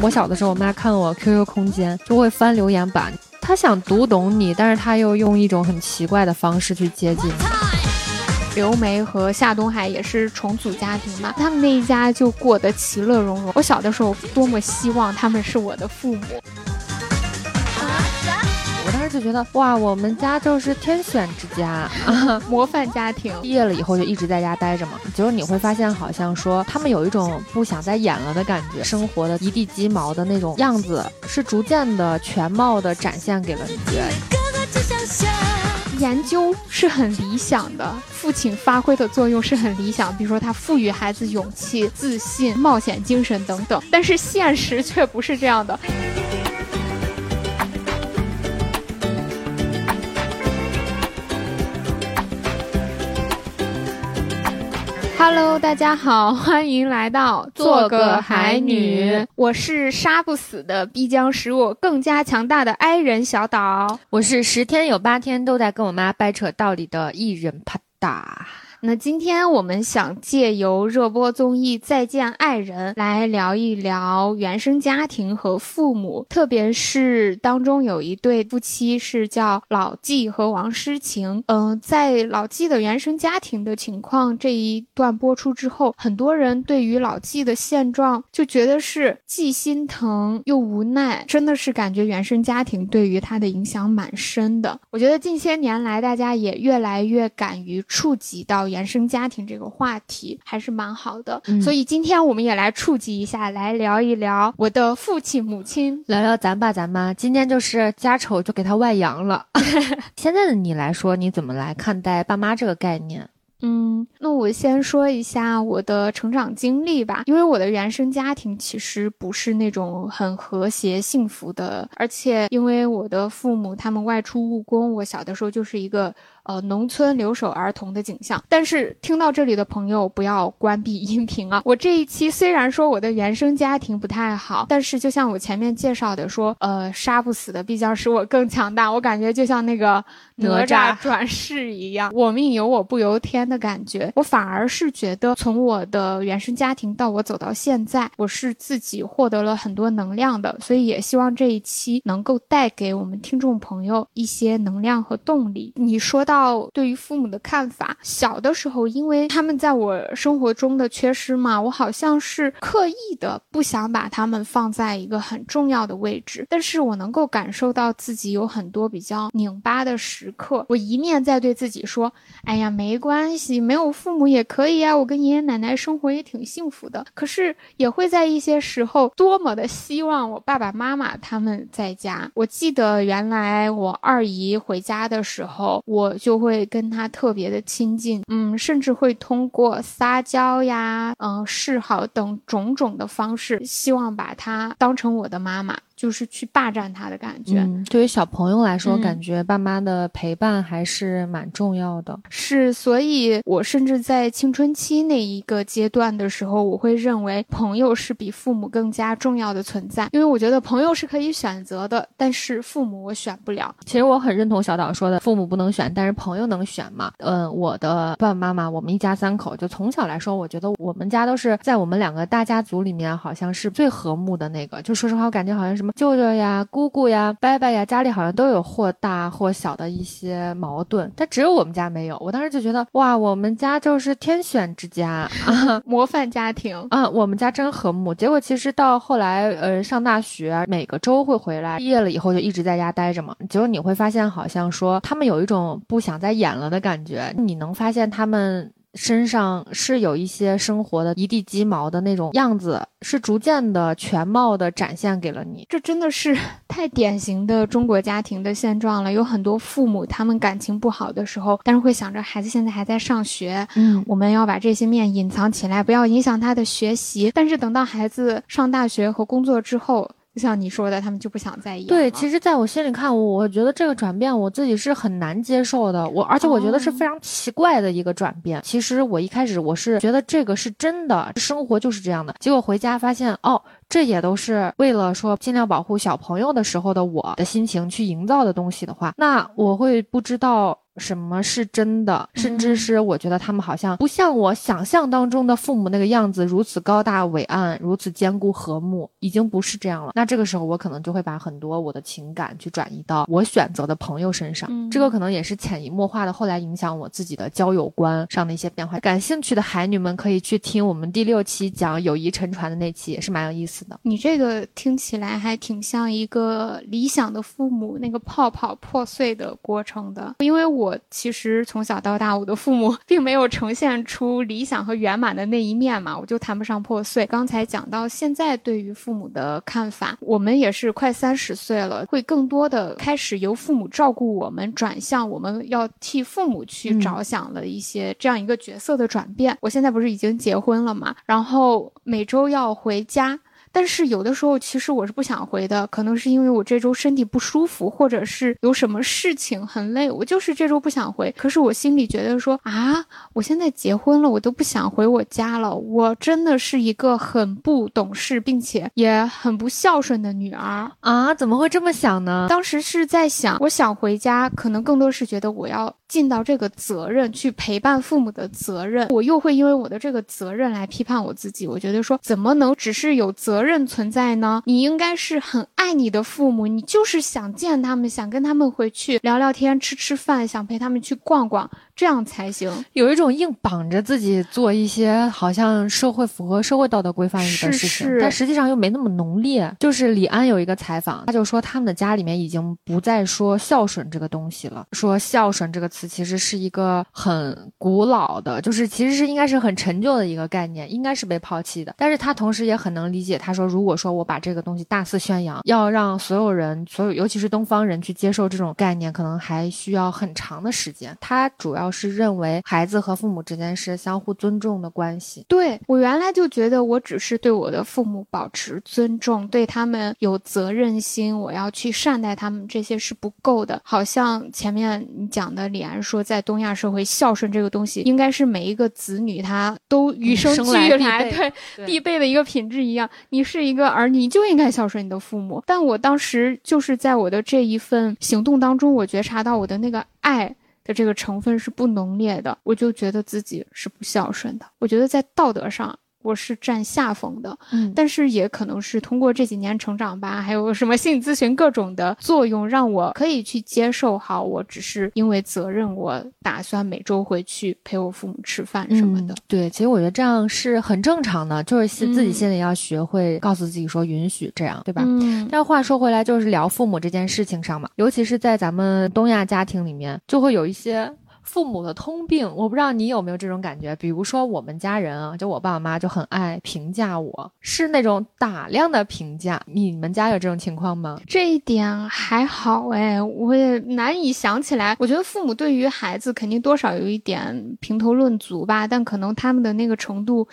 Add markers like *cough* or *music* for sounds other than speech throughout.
我小的时候，我妈看我 QQ 空间就会翻留言板，她想读懂你，但是她又用一种很奇怪的方式去接近。刘梅和夏东海也是重组家庭嘛，他们那一家就过得其乐融融。我小的时候多么希望他们是我的父母。就觉得哇，我们家就是天选之家，*laughs* *laughs* 模范家庭。毕业了以后就一直在家待着嘛，结果你会发现好像说他们有一种不想再演了的感觉，生活的一地鸡毛的那种样子是逐渐的全貌的展现给了你。研究是很理想的，父亲发挥的作用是很理想，比如说他赋予孩子勇气、自信、冒险精神等等，但是现实却不是这样的。Hello，大家好，欢迎来到做个海女。我是杀不死的，必将使我更加强大的 I 人小岛。我是十天有八天都在跟我妈掰扯道理的艺人啪嗒。那今天我们想借由热播综艺《再见爱人》来聊一聊原生家庭和父母，特别是当中有一对夫妻是叫老纪和王诗晴。嗯，在老纪的原生家庭的情况这一段播出之后，很多人对于老纪的现状就觉得是既心疼又无奈，真的是感觉原生家庭对于他的影响蛮深的。我觉得近些年来，大家也越来越敢于触及到。原生家庭这个话题还是蛮好的，所以今天我们也来触及一下，来聊一聊我的父亲母亲，聊聊咱爸咱妈。今天就是家丑就给他外扬了。*laughs* 现在的你来说，你怎么来看待爸妈这个概念？嗯，那我先说一下我的成长经历吧，因为我的原生家庭其实不是那种很和谐幸福的，而且因为我的父母他们外出务工，我小的时候就是一个。呃，农村留守儿童的景象。但是听到这里的朋友不要关闭音频啊！我这一期虽然说我的原生家庭不太好，但是就像我前面介绍的说，呃，杀不死的必将使我更强大。我感觉就像那个哪吒转世一样，我命由我不由天的感觉。我反而是觉得，从我的原生家庭到我走到现在，我是自己获得了很多能量的。所以也希望这一期能够带给我们听众朋友一些能量和动力。你说到。到对于父母的看法，小的时候，因为他们在我生活中的缺失嘛，我好像是刻意的不想把他们放在一个很重要的位置。但是我能够感受到自己有很多比较拧巴的时刻，我一面在对自己说：“哎呀，没关系，没有父母也可以啊，我跟爷爷奶奶生活也挺幸福的。”可是也会在一些时候多么的希望我爸爸妈妈他们在家。我记得原来我二姨回家的时候，我。就会跟他特别的亲近，嗯，甚至会通过撒娇呀，嗯，示好等种种的方式，希望把他当成我的妈妈。就是去霸占他的感觉。对于小朋友来说，感觉爸妈的陪伴还是蛮重要的。是，所以我甚至在青春期那一个阶段的时候，我会认为朋友是比父母更加重要的存在。因为我觉得朋友是可以选择的，但是父母我选不了。其实我很认同小岛说的，父母不能选，但是朋友能选嘛？嗯，我的爸爸妈妈，我们一家三口，就从小来说，我觉得我们家都是在我们两个大家族里面，好像是最和睦的那个。就说实话，我感觉好像什么。舅舅呀、姑姑呀、伯伯呀，家里好像都有或大或小的一些矛盾，但只有我们家没有。我当时就觉得，哇，我们家就是天选之家，*laughs* 模范家庭啊，我们家真和睦。结果其实到后来，呃，上大学每个周会回来，毕业了以后就一直在家待着嘛。结果你会发现，好像说他们有一种不想再演了的感觉。你能发现他们。身上是有一些生活的一地鸡毛的那种样子，是逐渐的全貌的展现给了你。这真的是 *laughs* 太典型的中国家庭的现状了。有很多父母他们感情不好的时候，但是会想着孩子现在还在上学，嗯，我们要把这些面隐藏起来，不要影响他的学习。但是等到孩子上大学和工作之后，就像你说的，他们就不想在意。对，其实，在我心里看，我觉得这个转变我自己是很难接受的。我而且我觉得是非常奇怪的一个转变。其实我一开始我是觉得这个是真的，生活就是这样的。结果回家发现，哦。这也都是为了说尽量保护小朋友的时候的我的心情去营造的东西的话，那我会不知道什么是真的，甚至是我觉得他们好像不像我想象当中的父母那个样子，如此高大伟岸，如此坚固和睦，已经不是这样了。那这个时候，我可能就会把很多我的情感去转移到我选择的朋友身上，这个可能也是潜移默化的，后来影响我自己的交友观上的一些变化。感兴趣的海女们可以去听我们第六期讲友谊沉船的那期，也是蛮有意思的。你这个听起来还挺像一个理想的父母那个泡泡破碎的过程的，因为我其实从小到大，我的父母 *laughs* 并没有呈现出理想和圆满的那一面嘛，我就谈不上破碎。刚才讲到现在对于父母的看法，我们也是快三十岁了，会更多的开始由父母照顾我们，转向我们要替父母去着想了一些这样一个角色的转变。我现在不是已经结婚了嘛，然后每周要回家。但是有的时候，其实我是不想回的，可能是因为我这周身体不舒服，或者是有什么事情很累，我就是这周不想回。可是我心里觉得说啊，我现在结婚了，我都不想回我家了，我真的是一个很不懂事，并且也很不孝顺的女儿啊！怎么会这么想呢？当时是在想，我想回家，可能更多是觉得我要尽到这个责任，去陪伴父母的责任。我又会因为我的这个责任来批判我自己，我觉得说怎么能只是有责。任存在呢，你应该是很爱你的父母，你就是想见他们，想跟他们回去聊聊天、吃吃饭，想陪他们去逛逛。这样才行，有一种硬绑着自己做一些好像社会符合社会道德规范的事情，但实际上又没那么浓烈。就是李安有一个采访，他就说他们的家里面已经不再说孝顺这个东西了，说孝顺这个词其实是一个很古老的，就是其实是应该是很陈旧的一个概念，应该是被抛弃的。但是他同时也很能理解，他说如果说我把这个东西大肆宣扬，要让所有人，所有尤其是东方人去接受这种概念，可能还需要很长的时间。他主要。要是认为孩子和父母之间是相互尊重的关系，对我原来就觉得我只是对我的父母保持尊重，对他们有责任心，我要去善待他们，这些是不够的。好像前面你讲的李安说，在东亚社会，孝顺这个东西应该是每一个子女他都与生俱来对必备的一个品质一样。你是一个儿女，就应该孝顺你的父母。但我当时就是在我的这一份行动当中，我觉察到我的那个爱。的这个成分是不浓烈的，我就觉得自己是不孝顺的。我觉得在道德上。我是占下风的，嗯，但是也可能是通过这几年成长吧，还有什么心理咨询各种的作用，让我可以去接受。好，我只是因为责任，我打算每周回去陪我父母吃饭什么的。对，其实我觉得这样是很正常的，就是自己心里要学会告诉自己说允许这样，对吧？嗯。但话说回来，就是聊父母这件事情上嘛，尤其是在咱们东亚家庭里面，就会有一些。父母的通病，我不知道你有没有这种感觉。比如说，我们家人啊，就我爸爸妈妈就很爱评价我，是那种打量的评价。你们家有这种情况吗？这一点还好哎，我也难以想起来。我觉得父母对于孩子肯定多少有一点评头论足吧，但可能他们的那个程度。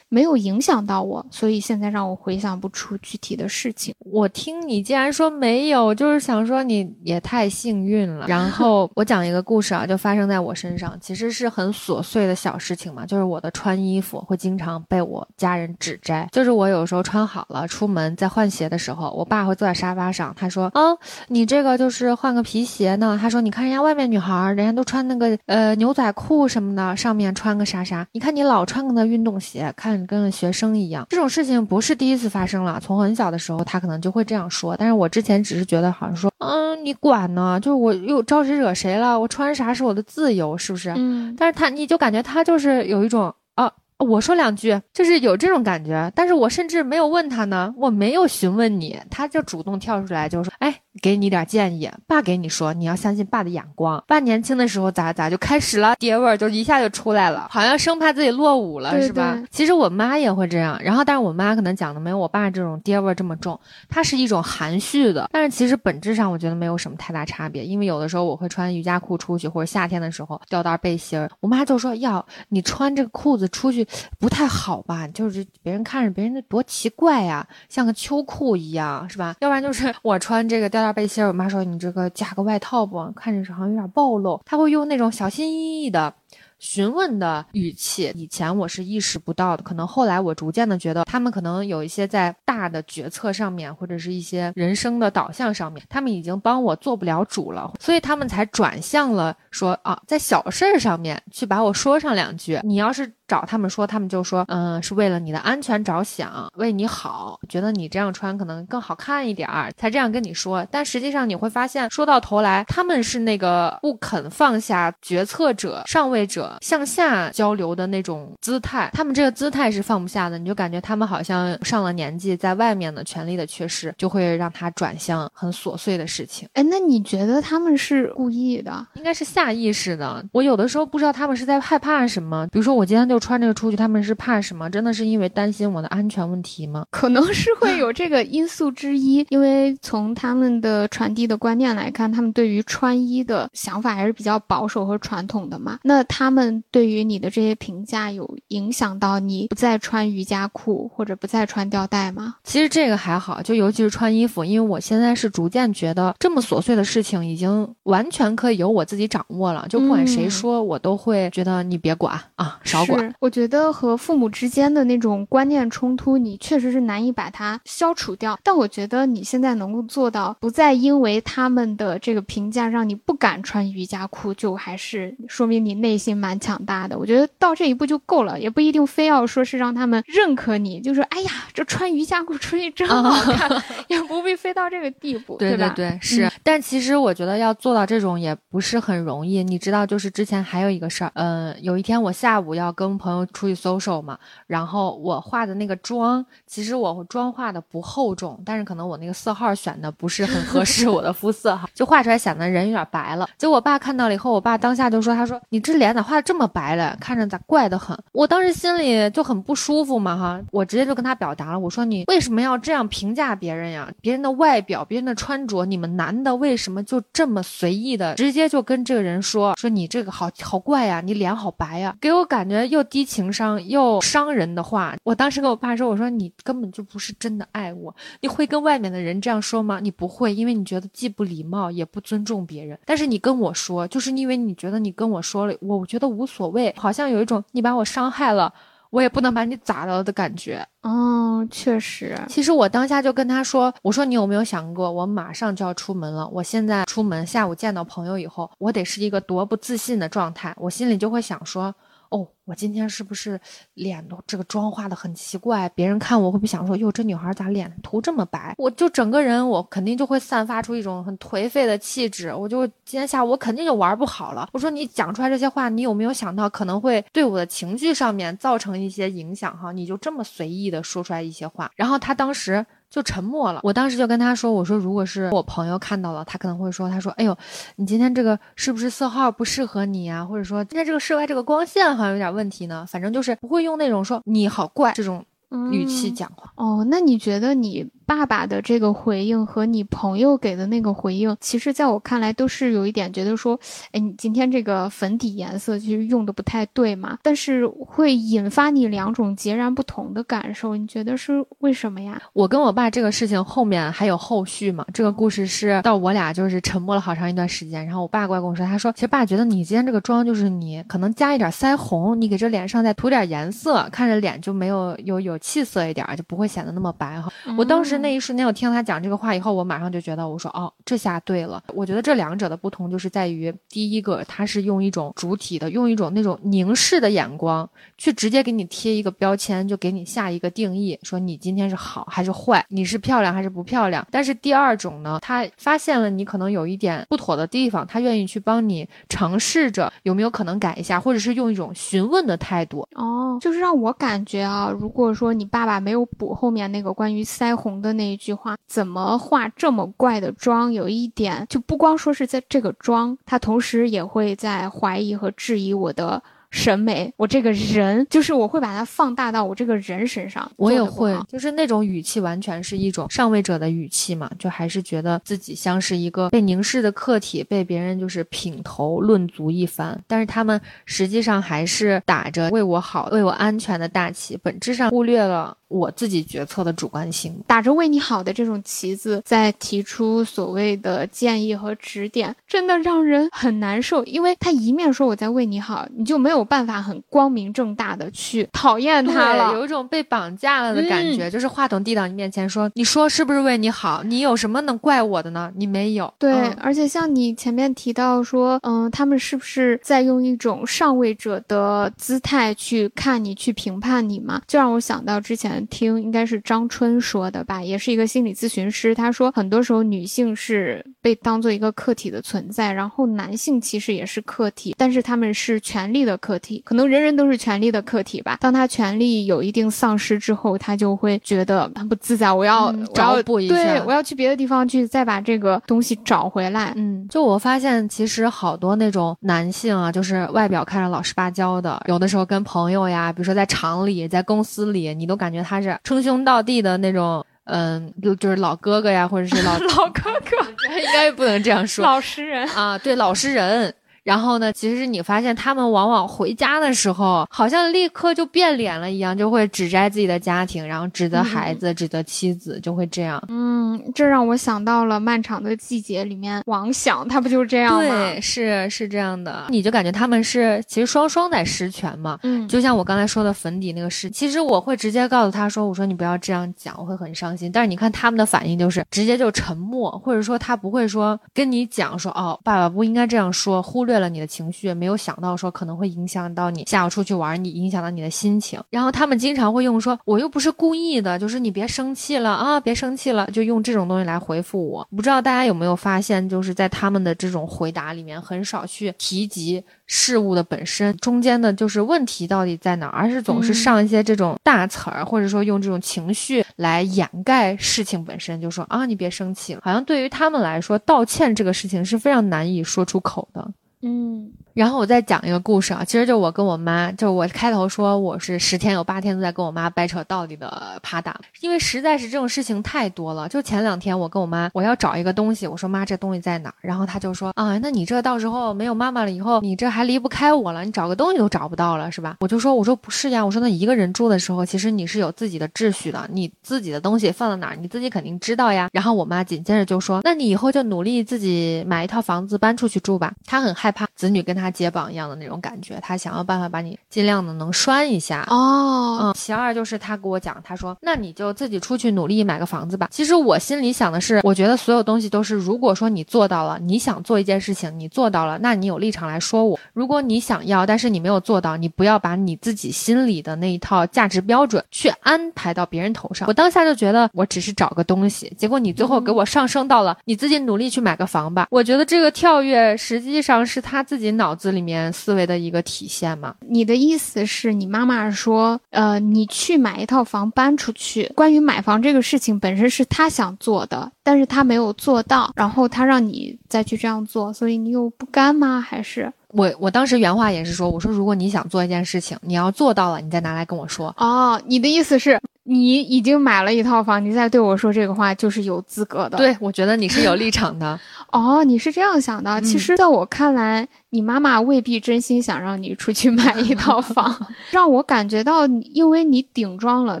没有影响到我，所以现在让我回想不出具体的事情。我听你既然说没有，就是想说你也太幸运了。然后我讲一个故事啊，就发生在我身上，其实是很琐碎的小事情嘛，就是我的穿衣服会经常被我家人指摘。就是我有时候穿好了出门在换鞋的时候，我爸会坐在沙发上，他说：“啊，你这个就是换个皮鞋呢。”他说：“你看人家外面女孩，人家都穿那个呃牛仔裤什么的，上面穿个啥啥，你看你老穿个那运动鞋，看。”跟学生一样，这种事情不是第一次发生了。从很小的时候，他可能就会这样说。但是我之前只是觉得，好像说，嗯，你管呢？就是我又招谁惹谁了？我穿啥是我的自由，是不是？嗯。但是他，你就感觉他就是有一种啊。我说两句，就是有这种感觉，但是我甚至没有问他呢，我没有询问你，他就主动跳出来就说，哎，给你点建议，爸给你说，你要相信爸的眼光。爸年轻的时候咋咋就开始了，爹味儿就一下就出来了，好像生怕自己落伍了，是吧？其实我妈也会这样，然后但是我妈可能讲的没有我爸这种爹味儿这么重，它是一种含蓄的，但是其实本质上我觉得没有什么太大差别，因为有的时候我会穿瑜伽裤出去，或者夏天的时候吊带背心儿，我妈就说要你穿这个裤子出去。不太好吧？就是别人看着别人的多奇怪呀，像个秋裤一样，是吧？要不然就是我穿这个吊大背心，我妈说你这个加个外套不？看着好像有点暴露。她会用那种小心翼翼的。询问的语气，以前我是意识不到的，可能后来我逐渐的觉得，他们可能有一些在大的决策上面，或者是一些人生的导向上面，他们已经帮我做不了主了，所以他们才转向了说啊，在小事儿上面去把我说上两句。你要是。找他们说，他们就说，嗯，是为了你的安全着想，为你好，觉得你这样穿可能更好看一点儿，才这样跟你说。但实际上你会发现，说到头来，他们是那个不肯放下决策者、上位者向下交流的那种姿态，他们这个姿态是放不下的。你就感觉他们好像上了年纪，在外面的权力的缺失，就会让他转向很琐碎的事情。哎，那你觉得他们是故意的？应该是下意识的。我有的时候不知道他们是在害怕什么。比如说我今天就。就穿这个出去，他们是怕什么？真的是因为担心我的安全问题吗？可能是会有这个因素之一。*laughs* 因为从他们的传递的观念来看，他们对于穿衣的想法还是比较保守和传统的嘛。那他们对于你的这些评价有影响到你不再穿瑜伽裤或者不再穿吊带吗？其实这个还好，就尤其是穿衣服，因为我现在是逐渐觉得这么琐碎的事情已经完全可以由我自己掌握了。就不管谁说，我都会觉得你别管啊，少管。我觉得和父母之间的那种观念冲突，你确实是难以把它消除掉。但我觉得你现在能够做到，不再因为他们的这个评价让你不敢穿瑜伽裤，就还是说明你内心蛮强大的。我觉得到这一步就够了，也不一定非要说是让他们认可你，就说哎呀，这穿瑜伽裤出去真好看，*laughs* 也不必非到这个地步，对对对，是。但其实我觉得要做到这种也不是很容易。你知道，就是之前还有一个事儿，嗯，有一天我下午要跟朋友。出去 social 嘛，然后我化的那个妆，其实我妆化的不厚重，但是可能我那个色号选的不是很合适我的肤色哈，*laughs* 就画出来显得人有点白了。结果我爸看到了以后，我爸当下就说：“他说你这脸咋画的这么白了？看着咋怪得很。”我当时心里就很不舒服嘛哈，我直接就跟他表达了，我说：“你为什么要这样评价别人呀？别人的外表，别人的穿着，你们男的为什么就这么随意的直接就跟这个人说说你这个好好怪呀，你脸好白呀，给我感觉又低情。”商又伤人的话，我当时跟我爸说：“我说你根本就不是真的爱我，你会跟外面的人这样说吗？你不会，因为你觉得既不礼貌也不尊重别人。但是你跟我说，就是因为你觉得你跟我说了，我觉得无所谓，好像有一种你把我伤害了，我也不能把你咋了的感觉。哦，确实，其实我当下就跟他说：我说你有没有想过，我马上就要出门了，我现在出门，下午见到朋友以后，我得是一个多不自信的状态，我心里就会想说。”哦，我今天是不是脸都这个妆化的很奇怪？别人看我会不会想说，哟，这女孩咋脸涂这么白？我就整个人，我肯定就会散发出一种很颓废的气质。我就今天下午我肯定就玩不好了。我说你讲出来这些话，你有没有想到可能会对我的情绪上面造成一些影响？哈，你就这么随意的说出来一些话，然后他当时。就沉默了。我当时就跟他说：“我说，如果是我朋友看到了，他可能会说，他说，哎呦，你今天这个是不是色号不适合你啊？或者说今天这个室外这个光线好像有点问题呢？反正就是不会用那种说你好怪这种语气讲话。哦，那你觉得你？”爸爸的这个回应和你朋友给的那个回应，其实在我看来都是有一点觉得说，哎，你今天这个粉底颜色其实用的不太对嘛，但是会引发你两种截然不同的感受，你觉得是为什么呀？我跟我爸这个事情后面还有后续嘛？这个故事是到我俩就是沉默了好长一段时间，然后我爸过来跟我说，他说，其实爸觉得你今天这个妆就是你可能加一点腮红，你给这脸上再涂点颜色，看着脸就没有有有气色一点，就不会显得那么白哈。我当时。那一瞬间，我听到他讲这个话以后，我马上就觉得，我说哦，这下对了。我觉得这两者的不同就是在于，第一个，他是用一种主体的，用一种那种凝视的眼光，去直接给你贴一个标签，就给你下一个定义，说你今天是好还是坏，你是漂亮还是不漂亮。但是第二种呢，他发现了你可能有一点不妥的地方，他愿意去帮你尝试着有没有可能改一下，或者是用一种询问的态度。哦，就是让我感觉啊，如果说你爸爸没有补后面那个关于腮红。的那一句话，怎么化这么怪的妆？有一点就不光说是在这个妆，他同时也会在怀疑和质疑我的。审美，我这个人就是我会把它放大到我这个人身上，我也会，就是那种语气完全是一种上位者的语气嘛，就还是觉得自己像是一个被凝视的客体，被别人就是品头论足一番，但是他们实际上还是打着为我好、为我安全的大旗，本质上忽略了我自己决策的主观性，打着为你好的这种旗子，在提出所谓的建议和指点，真的让人很难受，因为他一面说我在为你好，你就没有。有办法很光明正大的去讨厌他了，有一种被绑架了的感觉。就是话筒递到你面前说：“你说是不是为你好？你有什么能怪我的呢？你没有。”对，而且像你前面提到说，嗯，他们是不是在用一种上位者的姿态去看你、去评判你嘛？就让我想到之前听应该是张春说的吧，也是一个心理咨询师，他说很多时候女性是被当做一个客体的存在，然后男性其实也是客体，但是他们是权力的客体，可能人人都是权力的客体吧。当他权力有一定丧失之后，他就会觉得很不自在，我要找补一下，对我要去别的地方去再把这个东西找回来。嗯，就我发现其实好多那种男性啊，就是外表看着老实巴交的，有的时候跟朋友呀，比如说在厂里、在公司里，你都感觉他是称兄道弟的那种。嗯，就就是老哥哥呀，或者是老 *laughs* 老哥哥，*laughs* 应该不能这样说。老实人啊，对，老实人。然后呢？其实你发现他们往往回家的时候，好像立刻就变脸了一样，就会指摘自己的家庭，然后指责孩子，指责妻子，就会这样。嗯，这让我想到了《漫长的季节》里面王想，他不就是这样吗？对，是是这样的。你就感觉他们是其实双双在失权嘛。嗯，就像我刚才说的粉底那个事，其实我会直接告诉他说：“我说你不要这样讲，我会很伤心。”但是你看他们的反应就是直接就沉默，或者说他不会说跟你讲说：“哦，爸爸不应该这样说，忽略了你的情绪。”没有想到说可能会影响到你下午出去玩，你影响到你的心情。然后他们经常会用说，我又不是故意的，就是你别生气了啊，别生气了，就用这种东西来回复我。不知道大家有没有发现，就是在他们的这种回答里面，很少去提及事物的本身，中间的就是问题到底在哪儿，而是总是上一些这种大词儿，或者说用这种情绪来掩盖事情本身，就说啊，你别生气了。好像对于他们来说，道歉这个事情是非常难以说出口的。嗯。然后我再讲一个故事啊，其实就我跟我妈，就我开头说我是十天有八天都在跟我妈掰扯道理的啪打，因为实在是这种事情太多了。就前两天我跟我妈，我要找一个东西，我说妈这东西在哪儿？然后她就说啊，那你这到时候没有妈妈了以后，你这还离不开我了，你找个东西都找不到了是吧？我就说我说不是呀，我说那一个人住的时候，其实你是有自己的秩序的，你自己的东西放在哪儿，你自己肯定知道呀。然后我妈紧接着就说，那你以后就努力自己买一套房子搬出去住吧。她很害怕子女跟他接榜一样的那。那种感觉，他想要办法把你尽量的能拴一下哦。嗯，其二就是他给我讲，他说那你就自己出去努力买个房子吧。其实我心里想的是，我觉得所有东西都是，如果说你做到了，你想做一件事情，你做到了，那你有立场来说我。如果你想要，但是你没有做到，你不要把你自己心里的那一套价值标准去安排到别人头上。我当下就觉得我只是找个东西，结果你最后给我上升到了你自己努力去买个房吧。我觉得这个跳跃实际上是他自己脑子里面思。维的一个体现嘛？你的意思是你妈妈说，呃，你去买一套房搬出去。关于买房这个事情本身是他想做的，但是他没有做到，然后他让你再去这样做，所以你又不甘吗？还是我我当时原话也是说，我说如果你想做一件事情，你要做到了，你再拿来跟我说。哦，你的意思是？你已经买了一套房，你再对我说这个话就是有资格的。对，我觉得你是有立场的。*laughs* 哦，你是这样想的。其实，在我看来，你妈妈未必真心想让你出去买一套房，*laughs* 让我感觉到，因为你顶撞了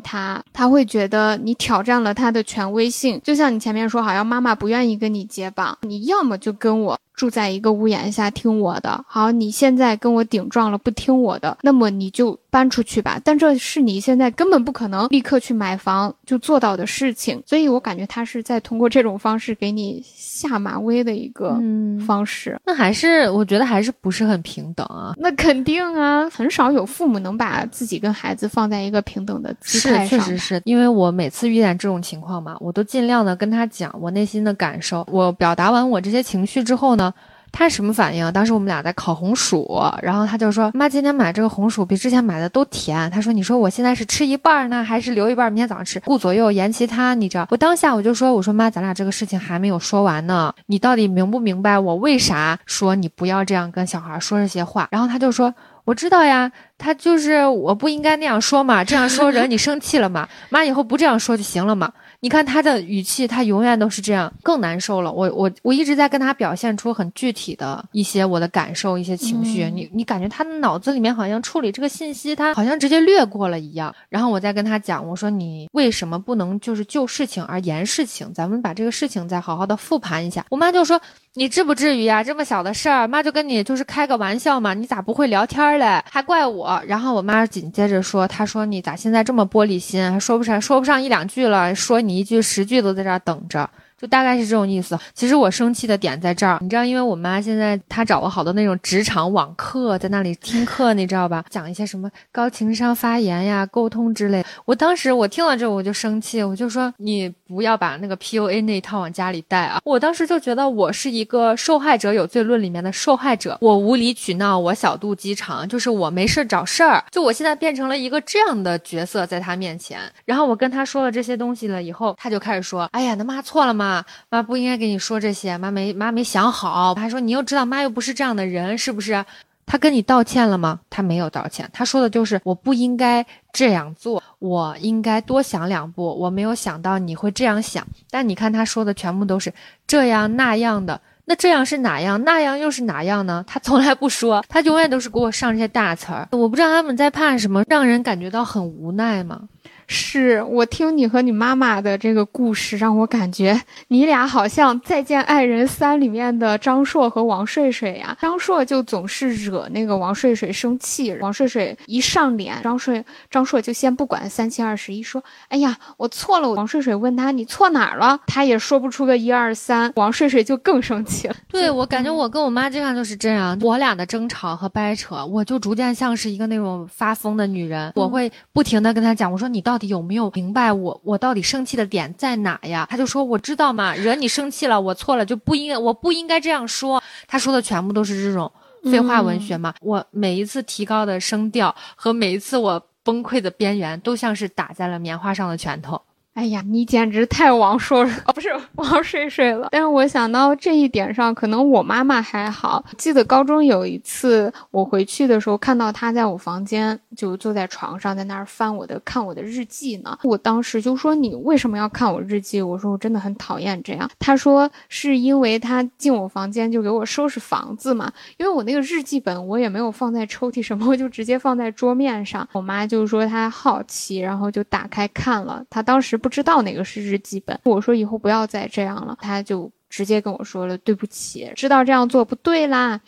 她，她会觉得你挑战了她的权威性。就像你前面说，好像妈妈不愿意跟你结绑，你要么就跟我住在一个屋檐下听我的。好，你现在跟我顶撞了，不听我的，那么你就搬出去吧。但这是你现在根本不可能立刻。去买房就做到的事情，所以我感觉他是在通过这种方式给你下马威的一个方式。那还是我觉得还是不是很平等啊？那肯定啊，很少有父母能把自己跟孩子放在一个平等的姿态上。确实是因为我每次遇见这种情况嘛，我都尽量的跟他讲我内心的感受。我表达完我这些情绪之后呢。他什么反应？当时我们俩在烤红薯，然后他就说：“妈，今天买这个红薯比之前买的都甜。”他说：“你说我现在是吃一半呢，还是留一半明天早上吃？顾左右言其他，你知道？”我当下我就说：“我说妈，咱俩这个事情还没有说完呢，你到底明不明白我为啥说你不要这样跟小孩说这些话？”然后他就说：“我知道呀。”他就是我不应该那样说嘛，这样说惹你生气了嘛，妈以后不这样说就行了嘛。你看他的语气，他永远都是这样，更难受了。我我我一直在跟他表现出很具体的一些我的感受、一些情绪。你你感觉他的脑子里面好像处理这个信息，他好像直接略过了一样。然后我再跟他讲，我说你为什么不能就是就事情而言事情？咱们把这个事情再好好的复盘一下。我妈就说。你至不至于呀，这么小的事儿，妈就跟你就是开个玩笑嘛，你咋不会聊天嘞？还怪我。然后我妈紧接着说，她说你咋现在这么玻璃心，还说不上说不上一两句了，说你一句十句都在这儿等着。就大概是这种意思。其实我生气的点在这儿，你知道，因为我妈现在她找了好多那种职场网课，在那里听课，你知道吧？讲一些什么高情商发言呀、沟通之类。我当时我听了之后我就生气，我就说你不要把那个 PUA 那一套往家里带啊！我当时就觉得我是一个受害者有罪论里面的受害者，我无理取闹，我小肚鸡肠，就是我没事找事儿。就我现在变成了一个这样的角色在他面前，然后我跟他说了这些东西了以后，他就开始说：“哎呀，那妈错了吗？”妈不应该跟你说这些，妈没妈没想好，还说你又知道妈又不是这样的人，是不是？他跟你道歉了吗？他没有道歉，他说的就是我不应该这样做，我应该多想两步，我没有想到你会这样想。但你看他说的全部都是这样那样的，那这样是哪样，那样又是哪样呢？他从来不说，他永远都是给我上这些大词儿。我不知道他们在怕什么，让人感觉到很无奈吗？是我听你和你妈妈的这个故事，让我感觉你俩好像《再见爱人三》里面的张硕和王睡睡呀。张硕就总是惹那个王睡睡生气，王睡睡一上脸，张睡张硕就先不管三七二十一，说：“哎呀，我错了。”王睡睡问他：“你错哪儿了？”他也说不出个一二三，王睡睡就更生气了。对我感觉我跟我妈经常就是这样，我俩的争吵和掰扯，我就逐渐像是一个那种发疯的女人，我会不停的跟他讲，我说你到。到底有没有明白我我到底生气的点在哪呀？他就说我知道嘛，惹你生气了，我错了就不应该，我不应该这样说。他说的全部都是这种废话文学嘛。我每一次提高的声调和每一次我崩溃的边缘，都像是打在了棉花上的拳头。哎呀，你简直太王说哦，不是王睡睡了。但是我想到这一点上，可能我妈妈还好。记得高中有一次我回去的时候，看到她在我房间就坐在床上，在那儿翻我的看我的日记呢。我当时就说：“你为什么要看我日记？”我说：“我真的很讨厌这样。”她说：“是因为她进我房间就给我收拾房子嘛，因为我那个日记本我也没有放在抽屉什么，我就直接放在桌面上。”我妈就说她好奇，然后就打开看了。她当时。不知道哪个是日记本，我说以后不要再这样了，他就直接跟我说了对不起，知道这样做不对啦。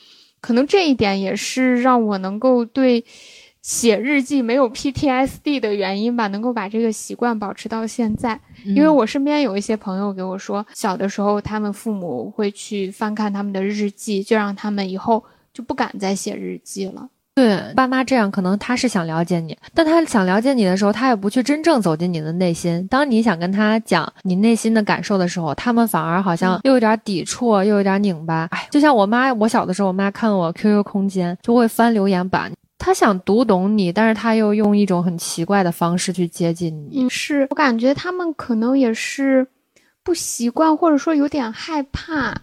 可能这一点也是让我能够对写日记没有 PTSD 的原因吧，能够把这个习惯保持到现在。因为我身边有一些朋友给我说，小的时候他们父母会去翻看他们的日记，就让他们以后就不敢再写日记了。对，爸妈这样可能他是想了解你，但他想了解你的时候，他也不去真正走进你的内心。当你想跟他讲你内心的感受的时候，他们反而好像又有点抵触，又有点拧巴。哎，就像我妈，我小的时候，我妈看我 QQ 空间就会翻留言板，她想读懂你，但是她又用一种很奇怪的方式去接近你。是我感觉他们可能也是不习惯，或者说有点害怕。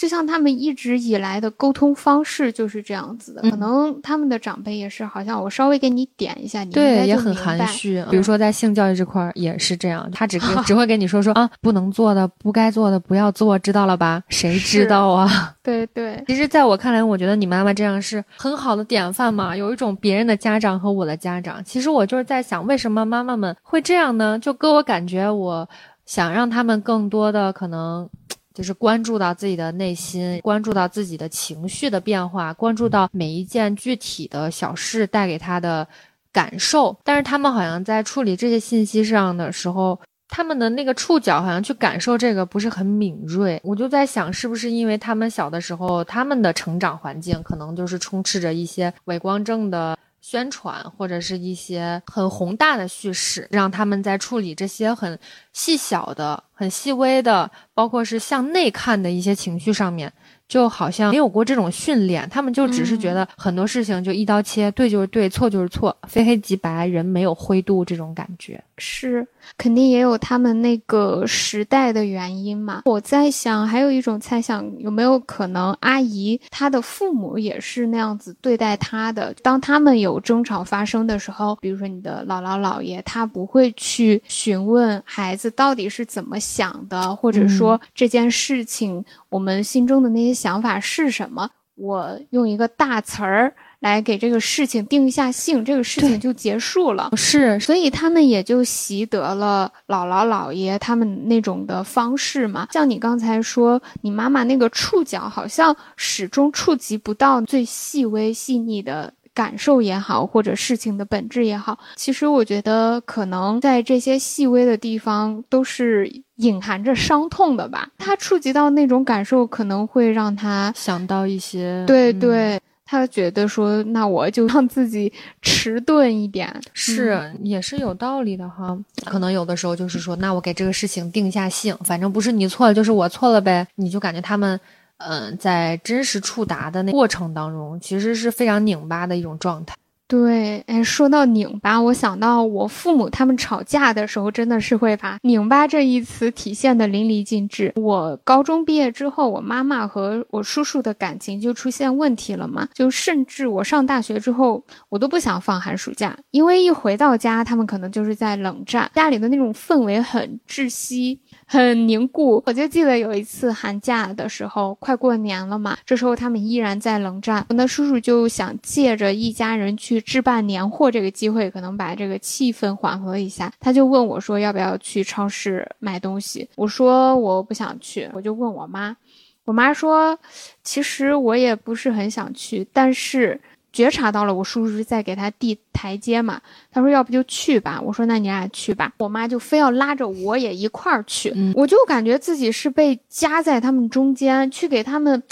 就像他们一直以来的沟通方式就是这样子的，可能他们的长辈也是，好像我稍微给你点一下，你对也很含蓄。比如说在性教育这块儿也是这样，他只 *laughs* 只会跟你说说啊，不能做的、不该做的不要做，知道了吧？谁知道啊？*laughs* 对对。其实，在我看来，我觉得你妈妈这样是很好的典范嘛，有一种别人的家长和我的家长。其实我就是在想，为什么妈妈们会这样呢？就给我感觉，我想让他们更多的可能。就是关注到自己的内心，关注到自己的情绪的变化，关注到每一件具体的小事带给他的感受。但是他们好像在处理这些信息上的时候，他们的那个触角好像去感受这个不是很敏锐。我就在想，是不是因为他们小的时候，他们的成长环境可能就是充斥着一些伪光正的。宣传或者是一些很宏大的叙事，让他们在处理这些很细小的、很细微的，包括是向内看的一些情绪上面，就好像没有过这种训练。他们就只是觉得很多事情就一刀切，对就是对，错就是错，非黑即白，人没有灰度这种感觉。是，肯定也有他们那个时代的原因嘛。我在想，还有一种猜想，有没有可能阿姨她的父母也是那样子对待她的？当他们有争吵发生的时候，比如说你的姥姥姥爷，他不会去询问孩子到底是怎么想的，或者说这件事情我们心中的那些想法是什么？我用一个大词儿。来给这个事情定一下性，这个事情就结束了。是，所以他们也就习得了姥姥姥爷他们那种的方式嘛。像你刚才说，你妈妈那个触角好像始终触及不到最细微细腻的感受也好，或者事情的本质也好。其实我觉得，可能在这些细微的地方都是隐含着伤痛的吧。他触及到那种感受，可能会让他想到一些，对对。他觉得说，那我就让自己迟钝一点，是也是有道理的哈。可能有的时候就是说，那我给这个事情定下性，反正不是你错了，就是我错了呗。你就感觉他们，嗯，在真实触达的那过程当中，其实是非常拧巴的一种状态。对，哎，说到拧巴，我想到我父母他们吵架的时候，真的是会把“拧巴”这一词体现的淋漓尽致。我高中毕业之后，我妈妈和我叔叔的感情就出现问题了嘛，就甚至我上大学之后，我都不想放寒暑假，因为一回到家，他们可能就是在冷战，家里的那种氛围很窒息。很凝固，我就记得有一次寒假的时候，快过年了嘛，这时候他们依然在冷战。我那叔叔就想借着一家人去置办年货这个机会，可能把这个气氛缓和一下。他就问我说要不要去超市买东西，我说我不想去，我就问我妈，我妈说其实我也不是很想去，但是。觉察到了我叔叔在给他递台阶嘛，他说要不就去吧，我说那你俩去吧，我妈就非要拉着我也一块儿去，我就感觉自己是被夹在他们中间，去给他们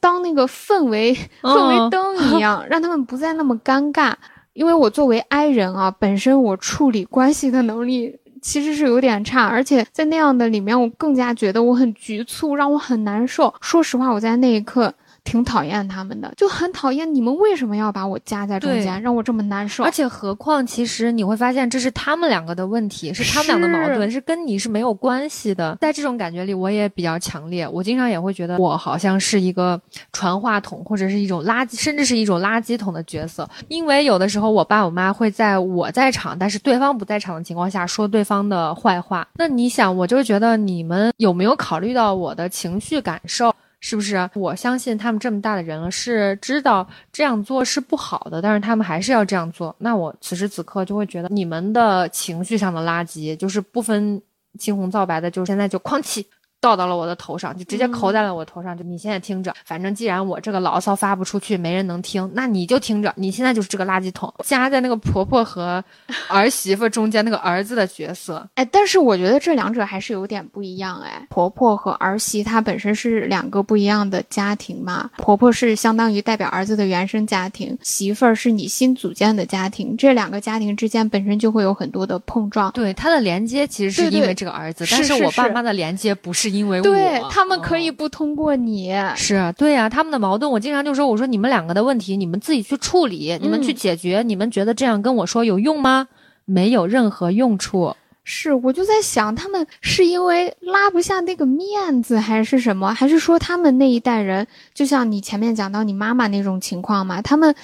当那个氛围氛围灯一样，*laughs* 让他们不再那么尴尬。因为我作为 I 人啊，本身我处理关系的能力其实是有点差，而且在那样的里面，我更加觉得我很局促，让我很难受。说实话，我在那一刻。挺讨厌他们的，就很讨厌你们为什么要把我夹在中间，让我这么难受。而且何况，其实你会发现，这是他们两个的问题，是他们俩的矛盾，是跟你是没有关系的。在这种感觉里，我也比较强烈。我经常也会觉得，我好像是一个传话筒，或者是一种垃圾，甚至是一种垃圾桶的角色。因为有的时候，我爸我妈会在我在场，但是对方不在场的情况下说对方的坏话。那你想，我就觉得你们有没有考虑到我的情绪感受？是不是？我相信他们这么大的人了，是知道这样做是不好的，但是他们还是要这样做。那我此时此刻就会觉得，你们的情绪上的垃圾，就是不分青红皂白的，就现在就 *laughs* 哐起。倒到了我的头上，就直接扣在了我头上。就你现在听着，反正既然我这个牢骚发不出去，没人能听，那你就听着。你现在就是这个垃圾桶，夹在那个婆婆和 *laughs* 儿媳妇中间那个儿子的角色。哎，但是我觉得这两者还是有点不一样。哎，婆婆和儿媳她本身是两个不一样的家庭嘛。婆婆是相当于代表儿子的原生家庭，媳妇儿是你新组建的家庭。这两个家庭之间本身就会有很多的碰撞。对，它的连接其实是因为这个儿子，但是我爸妈的连接不是。因为对他们可以不通过你，是对呀，他们的矛盾，我经常就说，我说你们两个的问题，你们自己去处理，你们去解决，你们觉得这样跟我说有用吗？没有任何用处。是，我就在想，他们是因为拉不下那个面子，还是什么？还是说他们那一代人，就像你前面讲到你妈妈那种情况嘛？他们。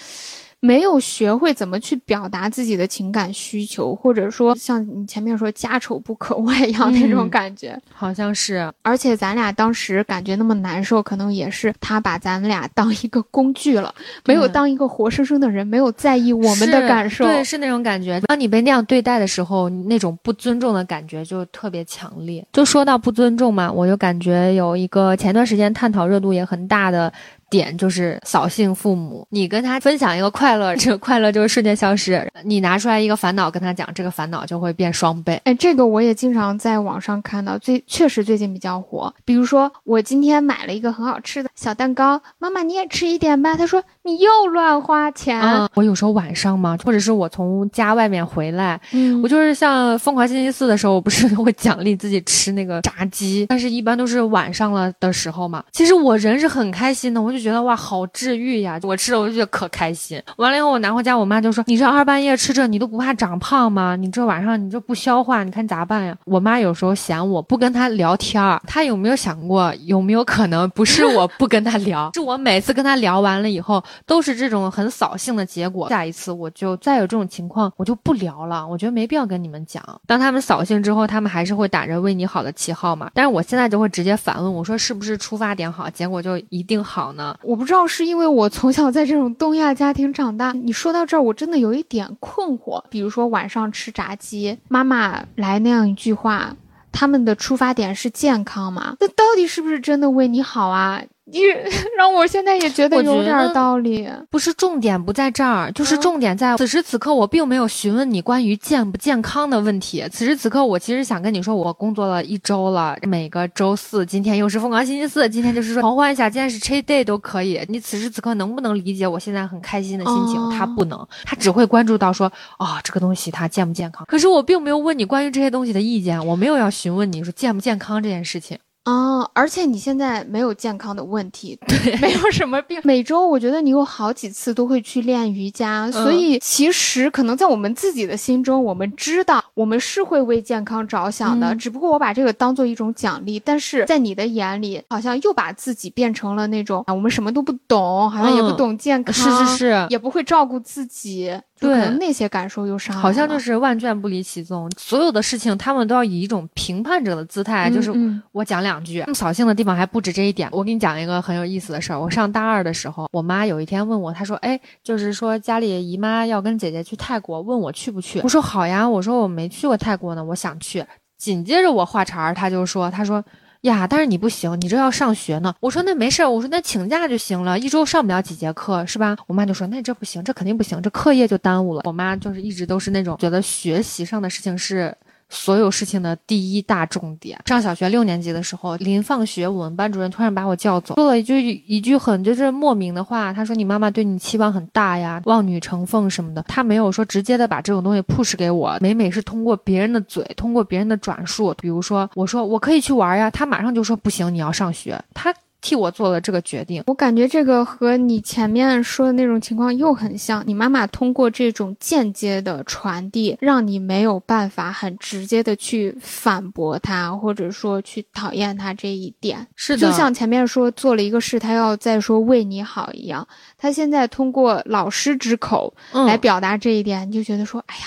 没有学会怎么去表达自己的情感需求，或者说像你前面说家丑不可外扬那种感觉，好像是。而且咱俩当时感觉那么难受，可能也是他把咱们俩当一个工具了，没有当一个活生生的人，没有在意我们的感受。对，是那种感觉。当你被那样对待的时候，那种不尊重的感觉就特别强烈。就说到不尊重嘛，我就感觉有一个前段时间探讨热度也很大的。点就是扫兴父母，你跟他分享一个快乐，这个快乐就会瞬间消失；你拿出来一个烦恼跟他讲，这个烦恼就会变双倍。哎，这个我也经常在网上看到，最确实最近比较火。比如说，我今天买了一个很好吃的小蛋糕，妈妈你也吃一点吧。他说你又乱花钱。嗯，我有时候晚上嘛，或者是我从家外面回来，嗯我就是像疯狂星期四的时候，我不是 *laughs* 会奖励自己吃那个炸鸡，但是一般都是晚上了的时候嘛。其实我人是很开心的，我就觉得哇，好治愈呀！我吃了我就觉得可开心。完了以后我拿回家，我妈就说：“你这二半夜吃这，你都不怕长胖吗？你这晚上你这不消化，你看咋办呀？”我妈有时候嫌我不跟她聊天儿，她有没有想过有没有可能不是我不跟她聊，*laughs* 是我每次跟她聊完了以后都是这种很扫兴的结果。下一次我就再有这种情况，我就不聊了。我觉得没必要跟你们讲。当他们扫兴之后，他们还是会打着为你好的旗号嘛。但是我现在就会直接反问我说：“是不是出发点好，结果就一定好呢？”我不知道是因为我从小在这种东亚家庭长大，你说到这儿，我真的有一点困惑。比如说晚上吃炸鸡，妈妈来那样一句话，他们的出发点是健康吗？那到底是不是真的为你好啊？你 *laughs* 让我现在也觉得有点得道理。不是重点不在这儿，就是嗯重点在此时此刻，我并没有询问你关于健不健康的问题。此时此刻，我其实想跟你说，我工作了一周了，每个周四，今天又是疯狂星期四，今天就是说狂欢一下，今天是 cheat day 都可以。你此时此刻能不能理解我现在很开心的心情？哦他不能，他只会关注到说，哦，这个东西它健不健康。可是我并没有问你关于这些东西的意见，我没有要询问你说健不健康这件事情。哦，而且你现在没有健康的问题，对，没有什么病。每周我觉得你有好几次都会去练瑜伽，所以其实可能在我们自己的心中，我们知道我们是会为健康着想的，嗯。只不过我把这个当做一种奖励，但是在你的眼里，好像又把自己变成了那种啊，我们什么都不懂，好像也不嗯。懂健康，是是是，也不会照顾自己，对能那些感受又上来了，好像就是万卷不离其宗，所有的事情他们都要以一种评判者的姿态，嗯就是嗯我讲两句。扫兴的地方还不止这一点，我给你讲一个很有意思的事儿。我上大二的时候，我妈有一天问我，她说：“哎，就是说家里姨妈要跟姐姐去泰国，问我去不去。”我说：“好呀。”我说：“我没去过泰国呢，我想去。”紧接着我话茬儿，她就说：“她说。”呀，但是你不行，你这要上学呢。我说那没事儿，我说那请假就行了，一周上不了几节课是吧？我妈就说那这不行，这肯定不行，这课业就耽误了。我妈就是一直都是那种觉得学习上的事情是。所有事情的第一大重点。上小学六年级的时候，临放学，我们班主任突然把我叫走，说了一句一句很就是莫名的话。他说：“你妈妈对你期望很大呀，望女成凤什么的。”他没有说直接的把这种东西 push 给我，每每是通过别人的嘴，通过别人的转述。比如说，我说我可以去玩呀，他马上就说不行，你要上学。他替我做了这个决定。我感觉这个和你前面说的那种情况又很像。你妈妈通过这种间接的传递，让你没有办法很直接的去反驳她，或者说去讨厌她这一点。是的，就像前面说做了一个事，他要再说为你好一样。他现在通过老师之口嗯来表达这一点，你就觉得说，哎呀，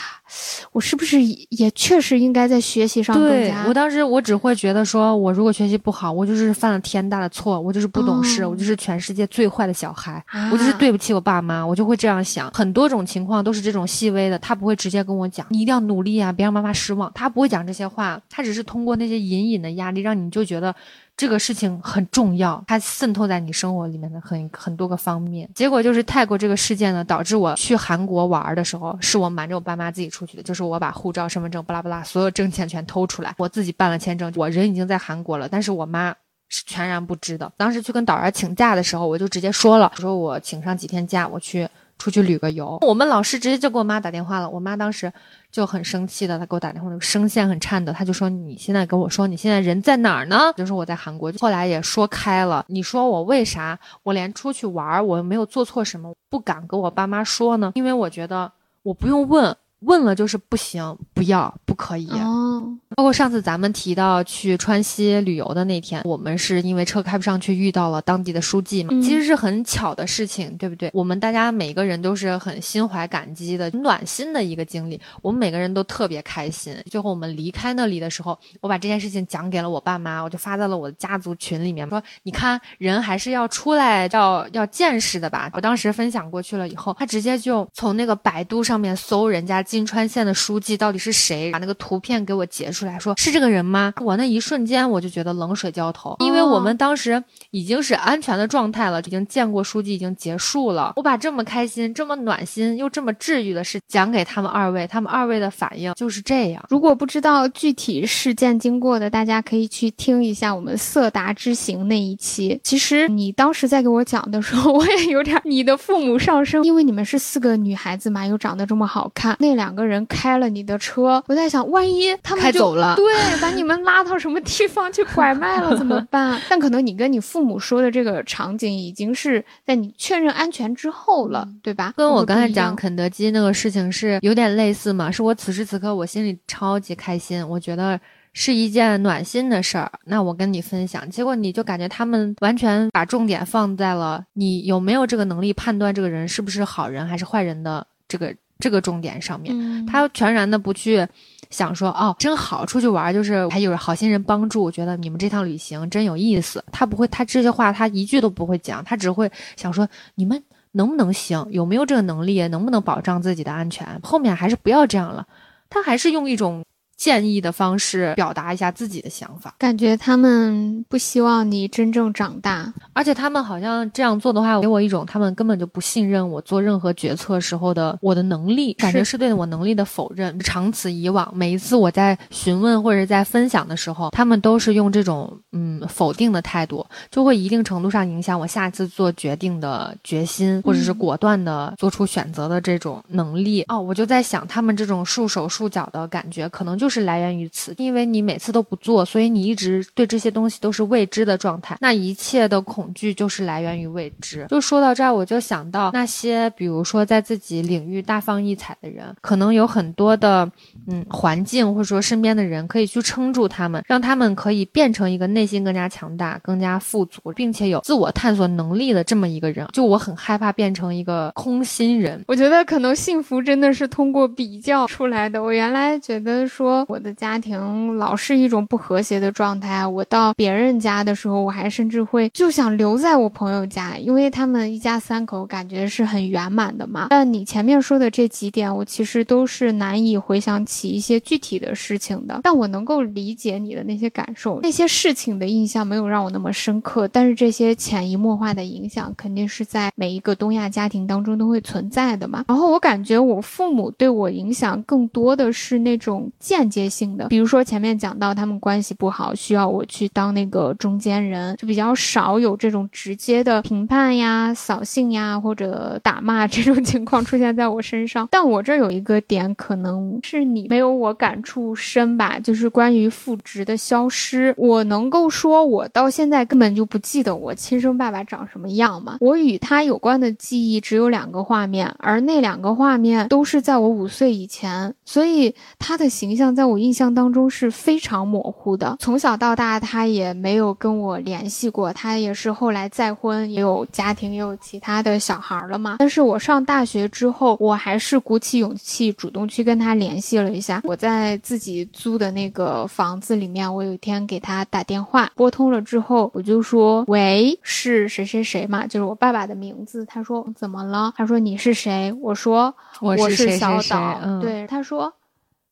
我是不是也也确实应该在学习上更对加我当时我只会觉得说，我如果学习不好，我就是犯了天大的错，我就是不懂事，哦我就是全世界最坏的小孩。啊我就是对不起我爸妈，我就会这样想。很多种情况都是这种细微的，他不会直接跟我讲，你一定要努力啊，别让妈妈失望。他不会讲这些话，他只是通过那些隐隐的压力，让你就觉得这个事情很重要，它渗透在你生活里面的很很多个方面。结果就是泰国这个事件呢，导致我去韩国玩的时候，是我瞒着我爸妈自己出去的，就是我把护照、身份证、巴拉巴拉所有证件全偷出来，我自己办了签证，我人已经在韩国了，但是我妈。是全然不知的。当时去跟导员请假的时候，我就直接说了，我说我请上几天假，我去出去旅个游。我们老师直接就给我妈打电话了，我妈当时就很生气的，她给我打电话，那个声线很颤抖，她就说：“你现在跟我说你现在人在哪儿呢？”就说我在韩国。后来也说开了，你说我为啥我连出去玩儿我又没有做错什么，不敢跟我爸妈说呢？因为我觉得我不用问。问了就是不行，不要，不可以。哦，包括上次咱们提到去川西旅游的那天，我们是因为车开不上去，遇到了当地的书记嘛，嗯其实是很巧的事情，对不对？我们大家每个人都是很心怀感激的、很暖心的一个经历，我们每个人都特别开心。最后我们离开那里的时候，我把这件事情讲给了我爸妈，我就发在了我的家族群里面，说你看人还是要出来要要见识的吧。我当时分享过去了以后，他直接就从那个百度上面搜人家金川县的书记到底是谁，把那个图片给我截出来。出来说是这个人吗？我那一瞬间我就觉得冷水浇头，因为我们当时已经是安全的状态了，已经见过书记，已经结束了。我把这么开心、这么暖心又这么治愈的事讲给他们二位，他们二位的反应就是这样。如果不知道具体事件经过的，大家可以去听一下我们色达之行那一期。其实你当时在给我讲的时候，*laughs* 我也有点你的父母上升，因为你们是四个女孩子嘛，又长得这么好看，那两个人开了你的车，我在想，万一他们开走了，对，把你们拉到什么地方去拐卖了怎么办？*laughs* 但可能你跟你父母说的这个场景，已经是在你确认安全之后了，对吧？跟我刚才讲肯德基那个事情是有点类似嘛，是我此时此刻我心里超级开心，我觉得。是一件暖心的事儿，那我跟你分享，结果你就感觉他们完全把重点放在了你有没有这个能力判断这个人是不是好人还是坏人的这个这个重点上面，他全然的不去想说哦，真好，出去玩就是还有好心人帮助，我觉得你们这趟旅行真有意思。他不会，他这些话他一句都不会讲，他只会想说你们能不能行，有没有这个能力，能不能保障自己的安全，后面还是不要这样了。他还是用一种。建议的方式表达一下自己的想法，感觉他们不希望你真正长大，而且他们好像这样做的话，给我一种他们根本就不信任我做任何决策时候的我的能力，感觉是对我能力的否认。长此以往，每一次我在询问或者在分享的时候，他们都是用这种嗯否定的态度，就会一定程度上影响我下次做决定的决心，或者是果断的做出选择的这种能力。哦，我就在想，他们这种束手束脚的感觉，可能就。就是来源于此，因为你每次都不做，所以你一直对这些东西都是未知的状态。那一切的恐惧就是来源于未知。就说到这儿，我就想到那些，比如说在自己领域大放异彩的人，可能有很多的嗯环境或者说身边的人可以去撑住他们，让他们可以变成一个内心更加强大、更加富足，并且有自我探索能力的这么一个人。就我很害怕变成一个空心人。我觉得可能幸福真的是通过比较出来的。我原来觉得说。我的家庭老是一种不和谐的状态。我到别人家的时候，我还甚至会就想留在我朋友家，因为他们一家三口感觉是很圆满的嘛。但你前面说的这几点，我其实都是难以回想起一些具体的事情的。但我能够理解你的那些感受，那些事情的印象没有让我那么深刻，但是这些潜移默化的影响肯定是在每一个东亚家庭当中都会存在的嘛。然后我感觉我父母对我影响更多的是那种间。间接性的，比如说前面讲到他们关系不好，需要我去当那个中间人，就比较少有这种直接的评判呀、扫兴呀或者打骂这种情况出现在我身上。但我这有一个点，可能是你没有我感触深吧，就是关于父职的消失。我能够说，我到现在根本就不记得我亲生爸爸长什么样吗？我与他有关的记忆只有两个画面，而那两个画面都是在我五岁以前，所以他的形象在。我印象当中是非常模糊的，从小到大他也没有跟我联系过，他也是后来再婚，也有家庭，也有其他的小孩了嘛。但是我上大学之后，我还是鼓起勇气主动去跟他联系了一下。我在自己租的那个房子里面，我有一天给他打电话，拨通了之后，我就说：“喂，是谁谁谁嘛？就是我爸爸的名字。”他说：“怎么了？”他说：“你是谁？”我说：“我是小岛。”对，他说。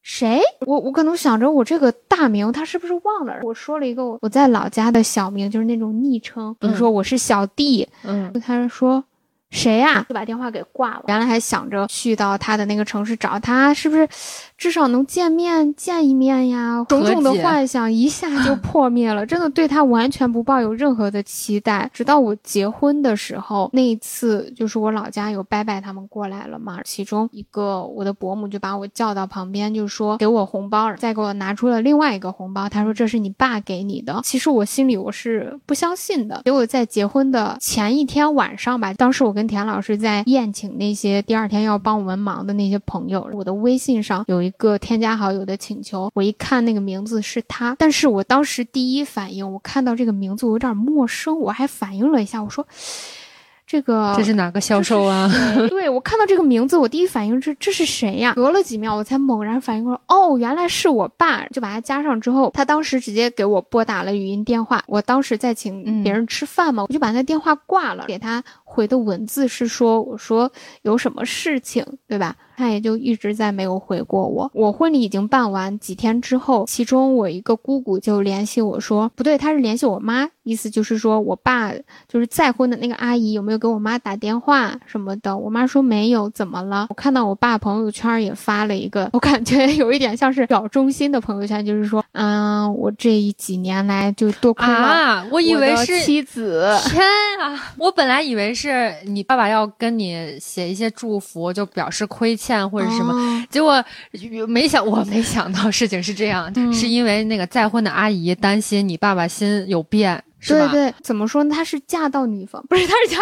谁？我我可能想着我这个大名他是不是忘了？我说了一个我在老家的小名，就是那种昵称，比如说我是小弟。嗯，他说。谁呀？就把电话给挂了。原来还想着去到他的那个城市找他，是不是 *sniffs* 至少能见面见一面呀？种种的幻想一下就破灭了。*laughs* 真的对他完全不抱有任何的期待。直到我结婚的时候，那一次就是我老家有伯伯他们过来了嘛，其中一个我的伯母就把我叫到旁边，就说给我红包，再给我拿出了另外一个红包。他说这是你爸给你的。其实我心里我是不相信的。结果在结婚的前一天晚上吧，当时我跟田老师在宴请那些第二天要帮我们忙的那些朋友。我的微信上有一个添加好友的请求，我一看那个名字是他，但是我当时第一反应，我看到这个名字我有点陌生，我还反应了一下，我说。这个这是哪个销售啊？*laughs* 对我看到这个名字，我第一反应是这是谁呀？隔了几秒，我才猛然反应过来，哦，原来是我爸。就把他加上之后，他当时直接给我拨打了语音电话。我当时在请别人吃饭嘛，我就把那电话挂了，给他回的文字是说：“我说有什么事情，对吧？”他也就一直在没有回过我。我婚礼已经办完几天之后，其中我一个姑姑就联系我说，不对，他是联系我妈，意思就是说我爸就是再婚的那个阿姨有没有给我妈打电话什么的。我妈说没有，怎么了？我看到我爸朋友圈也发了一个，我感觉有一点像是表忠心的朋友圈，就是说，嗯，我这一几年来就多亏了啊，我以为是妻子。天啊，我本来以为是你爸爸要跟你写一些祝福，就表示亏欠或者什么，结果没想，我没想到事情是这样，是因为那个再婚的阿姨担心你爸爸心有变，是吧？对对，怎么说呢？她是嫁到女方，不是，她是嫁。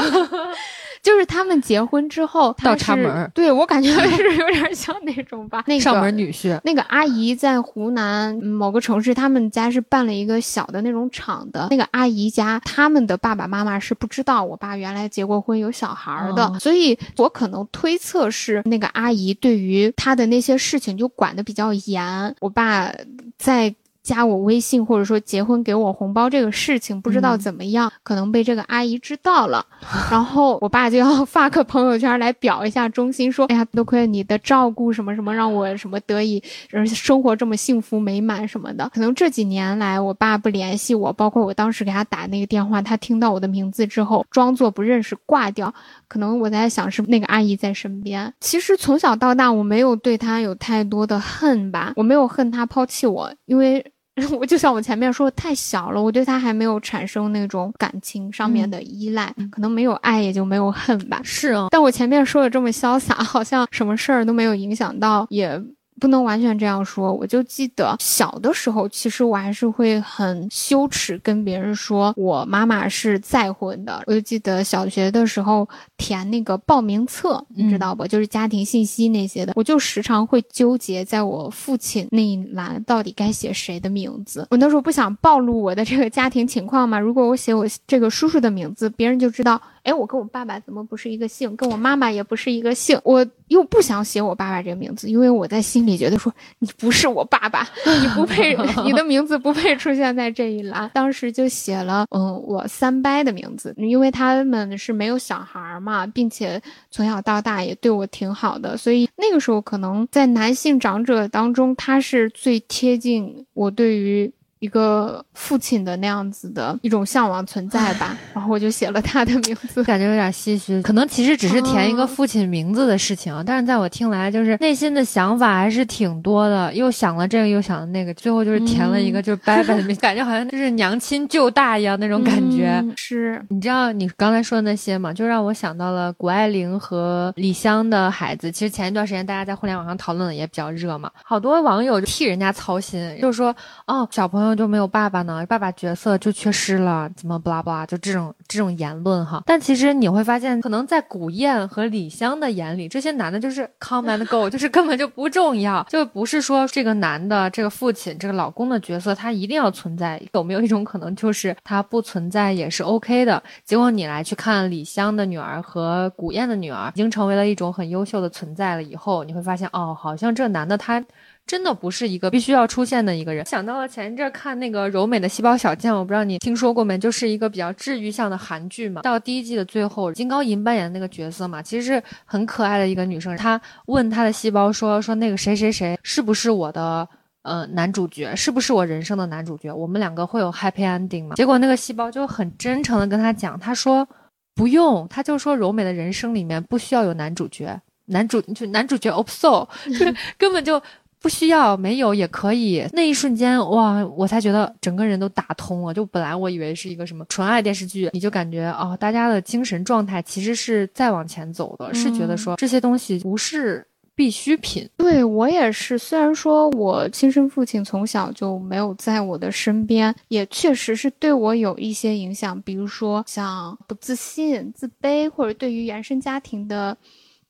就是他们结婚之后倒插门，对我感觉是有点像那种吧。那个上门女婿，那个阿姨在湖南某个城市，他们家是办了一个小的那种厂的。那个阿姨家，他们的爸爸妈妈是不知道我爸原来结过婚有小孩的，所以我可能推测是那个阿姨对于他的那些事情就管的比较严。我爸在。加我微信，或者说结婚给我红包这个事情，不知道怎么样，可能被这个阿姨知道了，然后我爸就要 *laughs* 发个朋友圈来表一下忠心，说：“哎呀，多亏你的照顾，什么什么，让我什么得以生活这么幸福美满什么的。”可能这几年来，我爸不联系我，包括我当时给他打那个电话，他听到我的名字之后，装作不认识挂掉。可能我在想，是那个阿姨在身边。其实从小到大，我没有对他有太多的恨吧，我没有恨他抛弃我，因为。*laughs* 我就像我前面说的，太小了，我对他还没有产生那种感情上面的依赖，可能没有爱也就没有恨吧。是啊，但我前面说的这么潇洒，好像什么事儿都没有影响到，也。不能完全这样说，我就记得小的时候，其实我还是会很羞耻跟别人说我妈妈是再婚的。我就记得小学的时候填那个报名册，你知道不？就是家庭信息那些的，我就时常会纠结，在我父亲那一栏到底该写谁的名字。我那时候不想暴露我的这个家庭情况嘛，如果我写我这个叔叔的名字，别人就知道。哎，我跟我爸爸怎么不是一个姓？跟我妈妈也不是一个姓。我又不想写我爸爸这个名字，因为我在心里觉得说你不是我爸爸，你不配，*laughs* 你的名字不配出现在这一栏。当时就写了，嗯，我三伯的名字，因为他们是没有小孩嘛，并且从小到大也对我挺好的，所以那个时候可能在男性长者当中，他是最贴近我对于。一个父亲的那样子的一种向往存在吧，*laughs* 然后我就写了他的名字，感觉有点唏嘘。可能其实只是填一个父亲名字的事情，但是在我听来，就是内心的想法还是挺多的，又想了这个，又想了那个，最后就是填了一个就是伯伯的名，感觉好像就是娘亲舅大一样那种感觉。是你知道你刚才说的那些嘛？就让我想到了谷爱凌和李湘的孩子。其实前一段时间大家在互联网上讨论的也比较热嘛，好多网友替人家操心，就是说哦，小朋友。就没有爸爸呢？爸爸角色就缺失了，怎么巴拉巴拉？就这种这种言论哈。但其实你会发现，可能在古燕和李湘的眼里，这些男的就是 come and go，*laughs* 就是根本就不重要，就不是说这个男的这个父亲这个老公的角色他一定要存在。有没有一种可能，就是他不存在也是 OK 的？结果你来去看李湘的女儿和古燕的女儿，已经成为了一种很优秀的存在了。以后你会发现，哦，好像这男的他。真的不是一个必须要出现的一个人。想到了前一阵看那个柔美的细胞小将，我不知道你听说过没？就是一个比较治愈向的韩剧嘛。到第一季的最后，金高银扮演的那个角色嘛，其实是很可爱的一个女生。她问她的细胞说：“说那个谁谁谁是不是我的呃男主角？是不是我人生的男主角？我们两个会有 happy ending 吗？”结果那个细胞就很真诚的跟他讲，他说：“不用。”他就说柔美的人生里面不需要有男主角，男主就男主角 opso，*laughs* 就是根本就。不需要，没有也可以。那一瞬间，哇，我才觉得整个人都打通了。就本来我以为是一个什么纯爱电视剧，你就感觉哦，大家的精神状态其实是在往前走的，是觉得说这些东西不是必需品。对我也是，虽然说我亲生父亲从小就没有在我的身边，也确实是对我有一些影响，比如说像不自信、自卑，或者对于原生家庭的。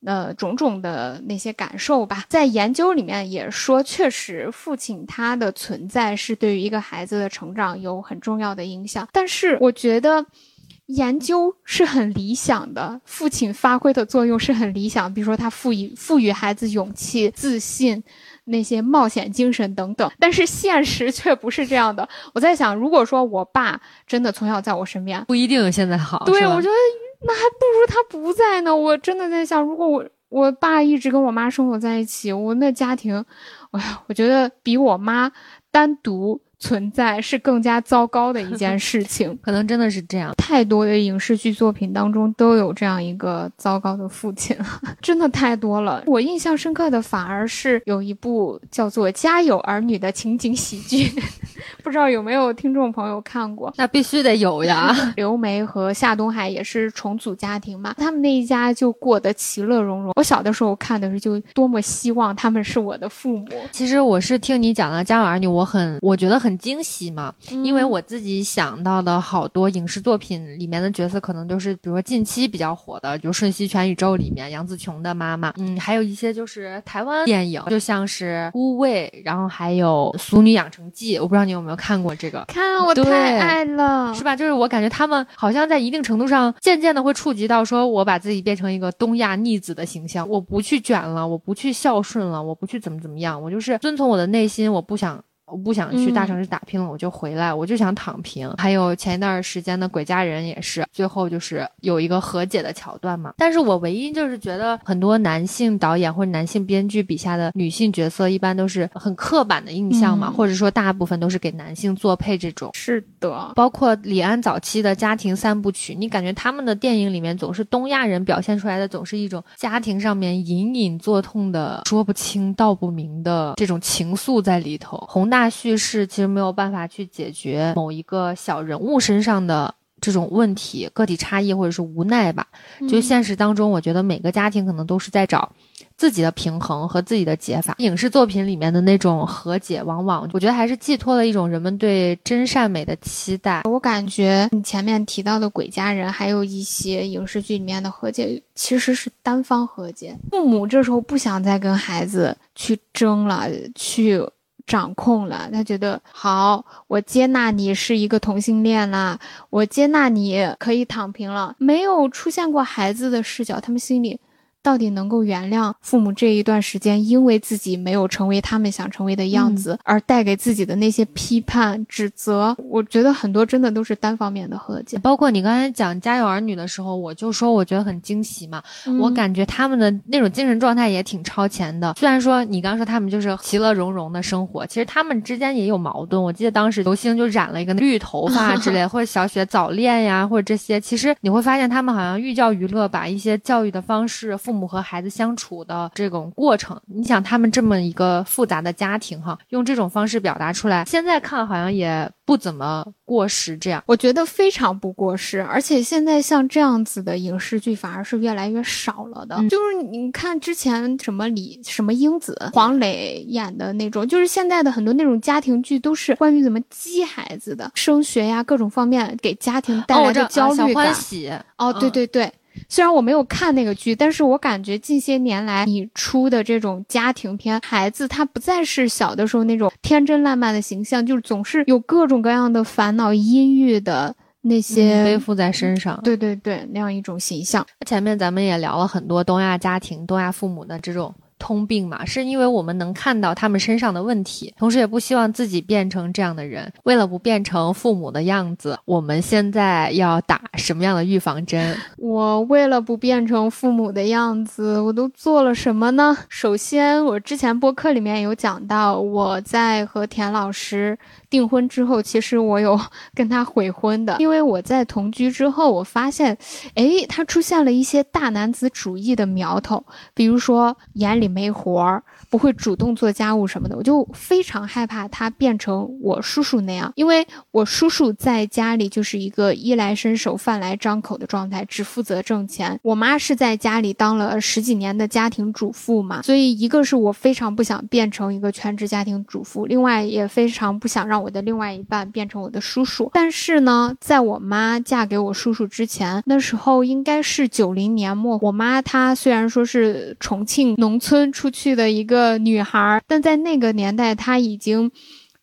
呃，种种的那些感受吧，在研究里面也说，确实父亲他的存在是对于一个孩子的成长有很重要的影响。但是我觉得，研究是很理想的，父亲发挥的作用是很理想，比如说他赋予赋予孩子勇气、自信，那些冒险精神等等。但是现实却不是这样的。我在想，如果说我爸真的从小在我身边，不一定现在好。对，我觉得。那还不如他不在呢。我真的在想，如果我我爸一直跟我妈生活在一起，我那家庭，哎呀，我觉得比我妈单独。存在是更加糟糕的一件事情，*laughs* 可能真的是这样。太多的影视剧作品当中都有这样一个糟糕的父亲，*laughs* 真的太多了。我印象深刻的反而是有一部叫做《家有儿女》的情景喜剧，*laughs* 不知道有没有听众朋友看过？那必须得有呀。刘梅和夏东海也是重组家庭嘛，他们那一家就过得其乐融融。我小的时候看的时候就多么希望他们是我的父母。其实我是听你讲了《家有儿女》，我很我觉得很。很惊喜嘛，因为我自己想到的好多影视作品里面的角色，可能都是比如说近期比较火的，就《瞬息全宇宙》里面杨紫琼的妈妈，嗯，还有一些就是台湾电影，就像是《孤味》，然后还有《俗女养成记》，我不知道你有没有看过这个？看，我太爱了，是吧？就是我感觉他们好像在一定程度上，渐渐的会触及到，说我把自己变成一个东亚逆子的形象，我不去卷了，我不去孝顺了，我不去怎么怎么样，我就是遵从我的内心，我不想。我不想去大城市打拼了，我就回来，我就想躺平。还有前一段时间的《鬼家人》也是，最后就是有一个和解的桥段嘛。但是我唯一就是觉得，很多男性导演或者男性编剧笔下的女性角色，一般都是很刻板的印象嘛，或者说大部分都是给男性做配这种。是的，包括李安早期的家庭三部曲，你感觉他们的电影里面总是东亚人表现出来的，总是一种家庭上面隐隐作痛的、说不清道不明的这种情愫在里头，宏大。大叙事其实没有办法去解决某一个小人物身上的这种问题、个体差异或者是无奈吧。就现实当中，我觉得每个家庭可能都是在找自己的平衡和自己的解法。影视作品里面的那种和解，往往我觉得还是寄托了一种人们对真善美的期待。我感觉你前面提到的《鬼家人》，还有一些影视剧里面的和解，其实是单方和解。父母这时候不想再跟孩子去争了，去。掌控了，他觉得好，我接纳你是一个同性恋啦，我接纳你可以躺平了，没有出现过孩子的视角，他们心里。到底能够原谅父母这一段时间，因为自己没有成为他们想成为的样子，而带给自己的那些批判、指责？我觉得很多真的都是单方面的和解。包括你刚才讲《家有儿女》的时候，我就说我觉得很惊喜嘛。我感觉他们的那种精神状态也挺超前的。虽然说你刚说他们就是其乐融融的生活，其实他们之间也有矛盾。我记得当时刘星就染了一个绿头发之类，*laughs* 或者小雪早恋呀，或者这些，其实你会发现他们好像寓教于乐，把一些教育的方式。父母和孩子相处的这种过程，你想他们这么一个复杂的家庭哈，用这种方式表达出来，现在看好像也不怎么过时。这样，我觉得非常不过时。而且现在像这样子的影视剧反而是越来越少了的。就是你看之前什么李什么英子、黄磊演的那种，就是现在的很多那种家庭剧都是关于怎么激孩子的升学呀，各种方面给家庭带来的焦虑感。喜哦，对对对。虽然我没有看那个剧，但是我感觉近些年来你出的这种家庭片，孩子他不再是小的时候那种天真烂漫的形象，就是总是有各种各样的烦恼、阴郁的那些背负在身上。对对对，那样一种形象。前面咱们也聊了很多东亚家庭、东亚父母的这种。通病嘛，是因为我们能看到他们身上的问题，同时也不希望自己变成这样的人。为了不变成父母的样子，我们现在要打什么样的预防针？*laughs* 我为了不变成父母的样子，我都做了什么呢？首先，我之前播客里面有讲到，我在和田老师。订婚之后，其实我有 *laughs* 跟他悔婚的，因为我在同居之后，我发现，哎，他出现了一些大男子主义的苗头，比如说眼里没活儿。不会主动做家务什么的，我就非常害怕他变成我叔叔那样，因为我叔叔在家里就是一个衣来伸手、饭来张口的状态，只负责挣钱。我妈是在家里当了十几年的家庭主妇嘛，所以一个是我非常不想变成一个全职家庭主妇，另外也非常不想让我的另外一半变成我的叔叔。但是呢，在我妈嫁给我叔叔之前，那时候应该是九零年末，我妈她虽然说是重庆农村出去的一个。女孩，但在那个年代，她已经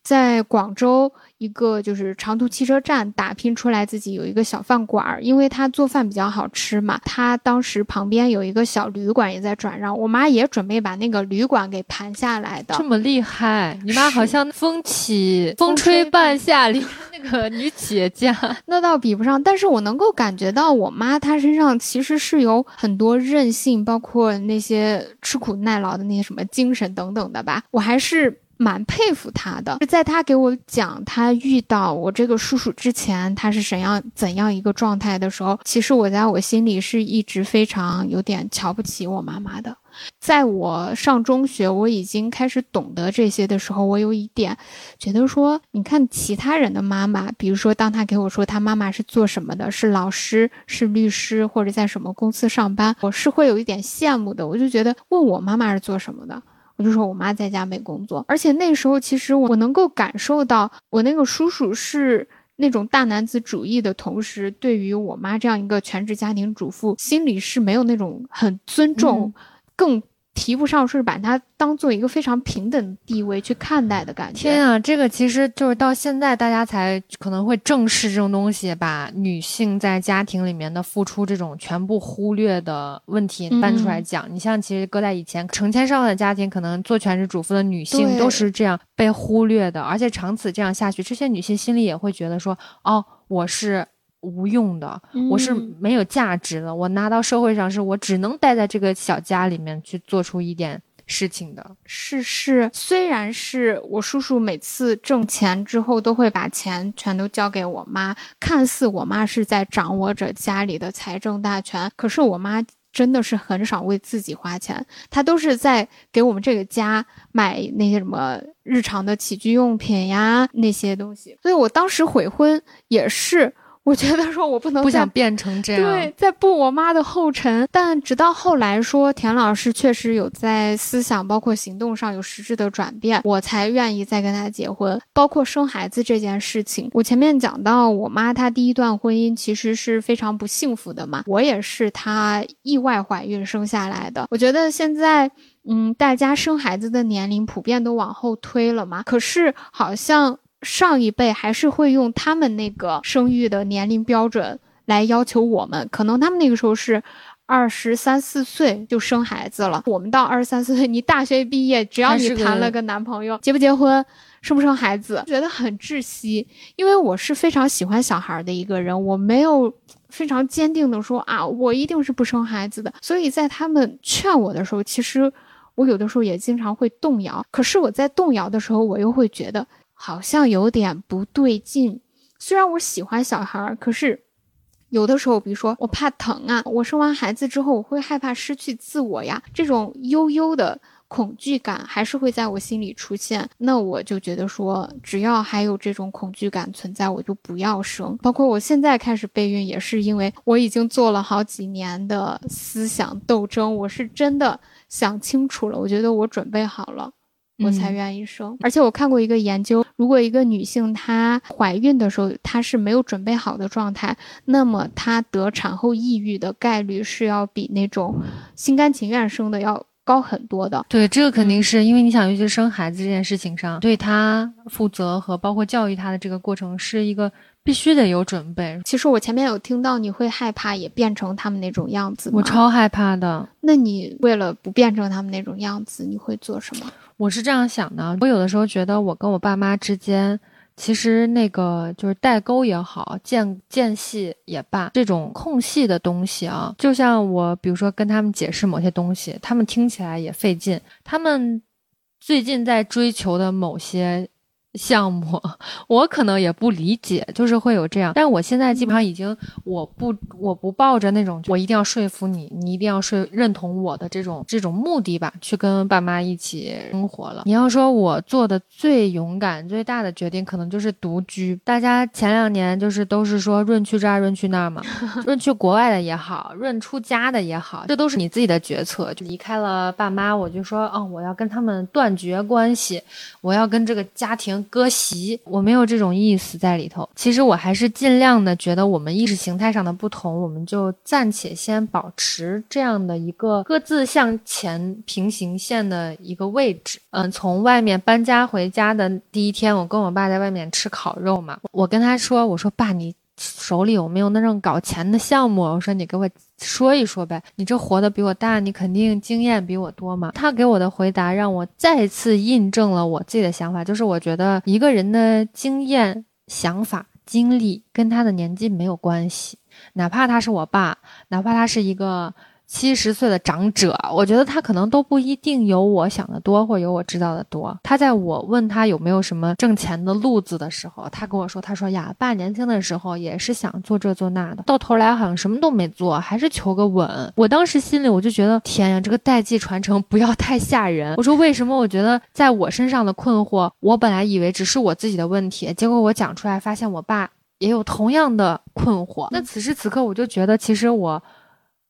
在广州一个就是长途汽车站打拼出来自己有一个小饭馆儿，因为他做饭比较好吃嘛。他当时旁边有一个小旅馆也在转让，我妈也准备把那个旅馆给盘下来的。这么厉害，你妈好像风起风吹半夏里那个女企业家。*laughs* 那倒比不上，但是我能够感觉到我妈她身上其实是有很多韧性，包括那些吃苦耐劳的那些什么精神等等的吧。我还是蛮佩服她的。在她给我讲她遇到我这个叔叔之前，她是怎样怎样一个状态的时候，其实我在我心里是一直非常有点瞧不起我妈妈的。在我上中学，我已经开始懂得这些的时候，我有一点觉得说，你看其他人的妈妈，比如说当他给我说他妈妈是做什么的，是老师、是律师或者在什么公司上班，我是会有一点羡慕的。我就觉得问我妈妈是做什么的，我就说我妈在家没工作。而且那时候其实我能够感受到，我那个叔叔是那种大男子主义的同时，对于我妈这样一个全职家庭主妇，心里是没有那种很尊重。更提不上是把它当做一个非常平等地位去看待的感觉。天啊，这个其实就是到现在大家才可能会正视这种东西，把女性在家庭里面的付出这种全部忽略的问题搬出来讲。你像其实搁在以前，成千上万的家庭，可能做全职主妇的女性都是这样被忽略的，而且长此这样下去，这些女性心里也会觉得说，哦，我是。无用的，我是没有价值的。我拿到社会上，是我只能待在这个小家里面去做出一点事情的。是是，虽然是我叔叔每次挣钱之后都会把钱全都交给我妈，看似我妈是在掌握着家里的财政大权，可是我妈真的是很少为自己花钱，她都是在给我们这个家买那些什么日常的起居用品呀那些东西。所以我当时悔婚也是。我觉得说，我不能不想变成这样，对，在步我妈的后尘。但直到后来说，田老师确实有在思想包括行动上有实质的转变，我才愿意再跟他结婚。包括生孩子这件事情，我前面讲到，我妈她第一段婚姻其实是非常不幸福的嘛，我也是她意外怀孕生下来的。我觉得现在，嗯，大家生孩子的年龄普遍都往后推了嘛，可是好像。上一辈还是会用他们那个生育的年龄标准来要求我们，可能他们那个时候是二十三四岁就生孩子了，我们到二十三四岁，你大学毕业，只要你谈了个男朋友，结不结婚，生不生孩子，觉得很窒息。因为我是非常喜欢小孩的一个人，我没有非常坚定的说啊，我一定是不生孩子的。所以在他们劝我的时候，其实我有的时候也经常会动摇。可是我在动摇的时候，我又会觉得。好像有点不对劲。虽然我喜欢小孩儿，可是有的时候，比如说我怕疼啊，我生完孩子之后，我会害怕失去自我呀，这种悠悠的恐惧感还是会在我心里出现。那我就觉得说，只要还有这种恐惧感存在，我就不要生。包括我现在开始备孕，也是因为我已经做了好几年的思想斗争，我是真的想清楚了，我觉得我准备好了。我才愿意生，而且我看过一个研究，如果一个女性她怀孕的时候她是没有准备好的状态，那么她得产后抑郁的概率是要比那种心甘情愿生的要高很多的。对，这个肯定是因为你想，尤其生孩子这件事情上，对她负责和包括教育她的这个过程是一个必须得有准备。其实我前面有听到你会害怕也变成他们那种样子，我超害怕的。那你为了不变成他们那种样子，你会做什么？我是这样想的，我有的时候觉得我跟我爸妈之间，其实那个就是代沟也好，间间隙也罢，这种空隙的东西啊，就像我比如说跟他们解释某些东西，他们听起来也费劲。他们最近在追求的某些。项目 *laughs* 我可能也不理解，就是会有这样，但我现在基本上已经我不我不抱着那种我一定要说服你，你一定要说认同我的这种这种目的吧，去跟爸妈一起生活了。你要说我做的最勇敢最大的决定，可能就是独居。大家前两年就是都是说润去这儿润去那儿嘛，*laughs* 润去国外的也好，润出家的也好，这都是你自己的决策。就离开了爸妈，我就说哦，我要跟他们断绝关系，我要跟这个家庭。割席，我没有这种意思在里头。其实我还是尽量的觉得我们意识形态上的不同，我们就暂且先保持这样的一个各自向前平行线的一个位置。嗯，从外面搬家回家的第一天，我跟我爸在外面吃烤肉嘛，我跟他说：“我说爸，你。”手里有没有那种搞钱的项目？我说你给我说一说呗。你这活的比我大，你肯定经验比我多嘛。他给我的回答让我再次印证了我自己的想法，就是我觉得一个人的经验、想法、经历跟他的年纪没有关系，哪怕他是我爸，哪怕他是一个。七十岁的长者，我觉得他可能都不一定有我想的多，或有我知道的多。他在我问他有没有什么挣钱的路子的时候，他跟我说：“他说呀，爸年轻的时候也是想做这做那的，到头来好像什么都没做，还是求个稳。”我当时心里我就觉得，天呀，这个代际传承不要太吓人。我说为什么？我觉得在我身上的困惑，我本来以为只是我自己的问题，结果我讲出来，发现我爸也有同样的困惑。那此时此刻，我就觉得其实我。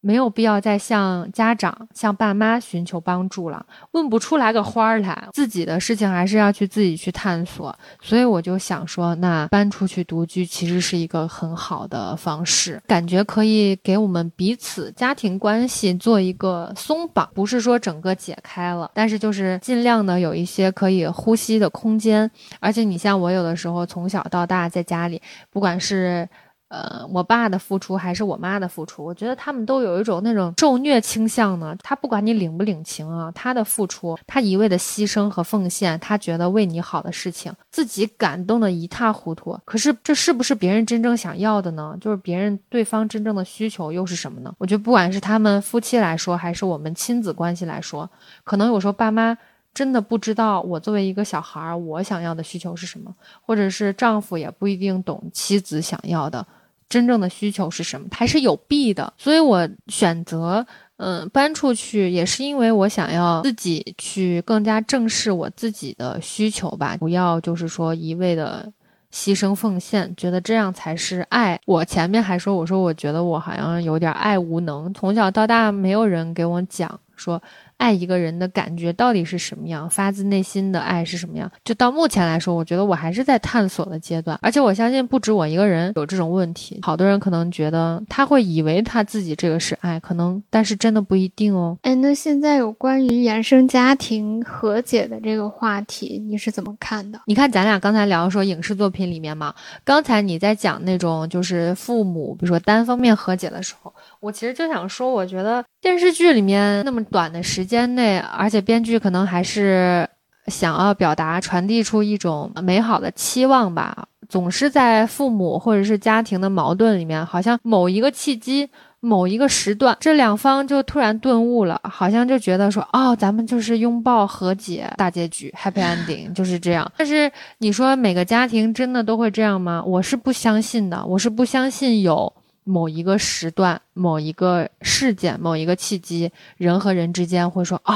没有必要再向家长、向爸妈寻求帮助了，问不出来个花儿来。自己的事情还是要去自己去探索。所以我就想说，那搬出去独居其实是一个很好的方式，感觉可以给我们彼此家庭关系做一个松绑，不是说整个解开了，但是就是尽量的有一些可以呼吸的空间。而且你像我有的时候从小到大在家里，不管是。呃，我爸的付出还是我妈的付出，我觉得他们都有一种那种受虐倾向呢。他不管你领不领情啊，他的付出，他一味的牺牲和奉献，他觉得为你好的事情，自己感动的一塌糊涂。可是这是不是别人真正想要的呢？就是别人对方真正的需求又是什么呢？我觉得不管是他们夫妻来说，还是我们亲子关系来说，可能有时候爸妈真的不知道我作为一个小孩儿，我想要的需求是什么，或者是丈夫也不一定懂妻子想要的。真正的需求是什么？还是有弊的，所以我选择嗯搬出去，也是因为我想要自己去更加正视我自己的需求吧，不要就是说一味的牺牲奉献，觉得这样才是爱。我前面还说，我说我觉得我好像有点爱无能，从小到大没有人给我讲说。爱一个人的感觉到底是什么样？发自内心的爱是什么样？就到目前来说，我觉得我还是在探索的阶段，而且我相信不止我一个人有这种问题。好多人可能觉得他会以为他自己这个是爱，可能但是真的不一定哦。哎，那现在有关于原生家庭和解的这个话题，你是怎么看的？你看咱俩刚才聊说影视作品里面嘛，刚才你在讲那种就是父母，比如说单方面和解的时候。我其实就想说，我觉得电视剧里面那么短的时间内，而且编剧可能还是想要表达、传递出一种美好的期望吧。总是在父母或者是家庭的矛盾里面，好像某一个契机、某一个时段，这两方就突然顿悟了，好像就觉得说，哦，咱们就是拥抱和解，大结局，happy ending，就是这样。但是你说每个家庭真的都会这样吗？我是不相信的，我是不相信有。某一个时段、某一个事件、某一个契机，人和人之间会说：“哦，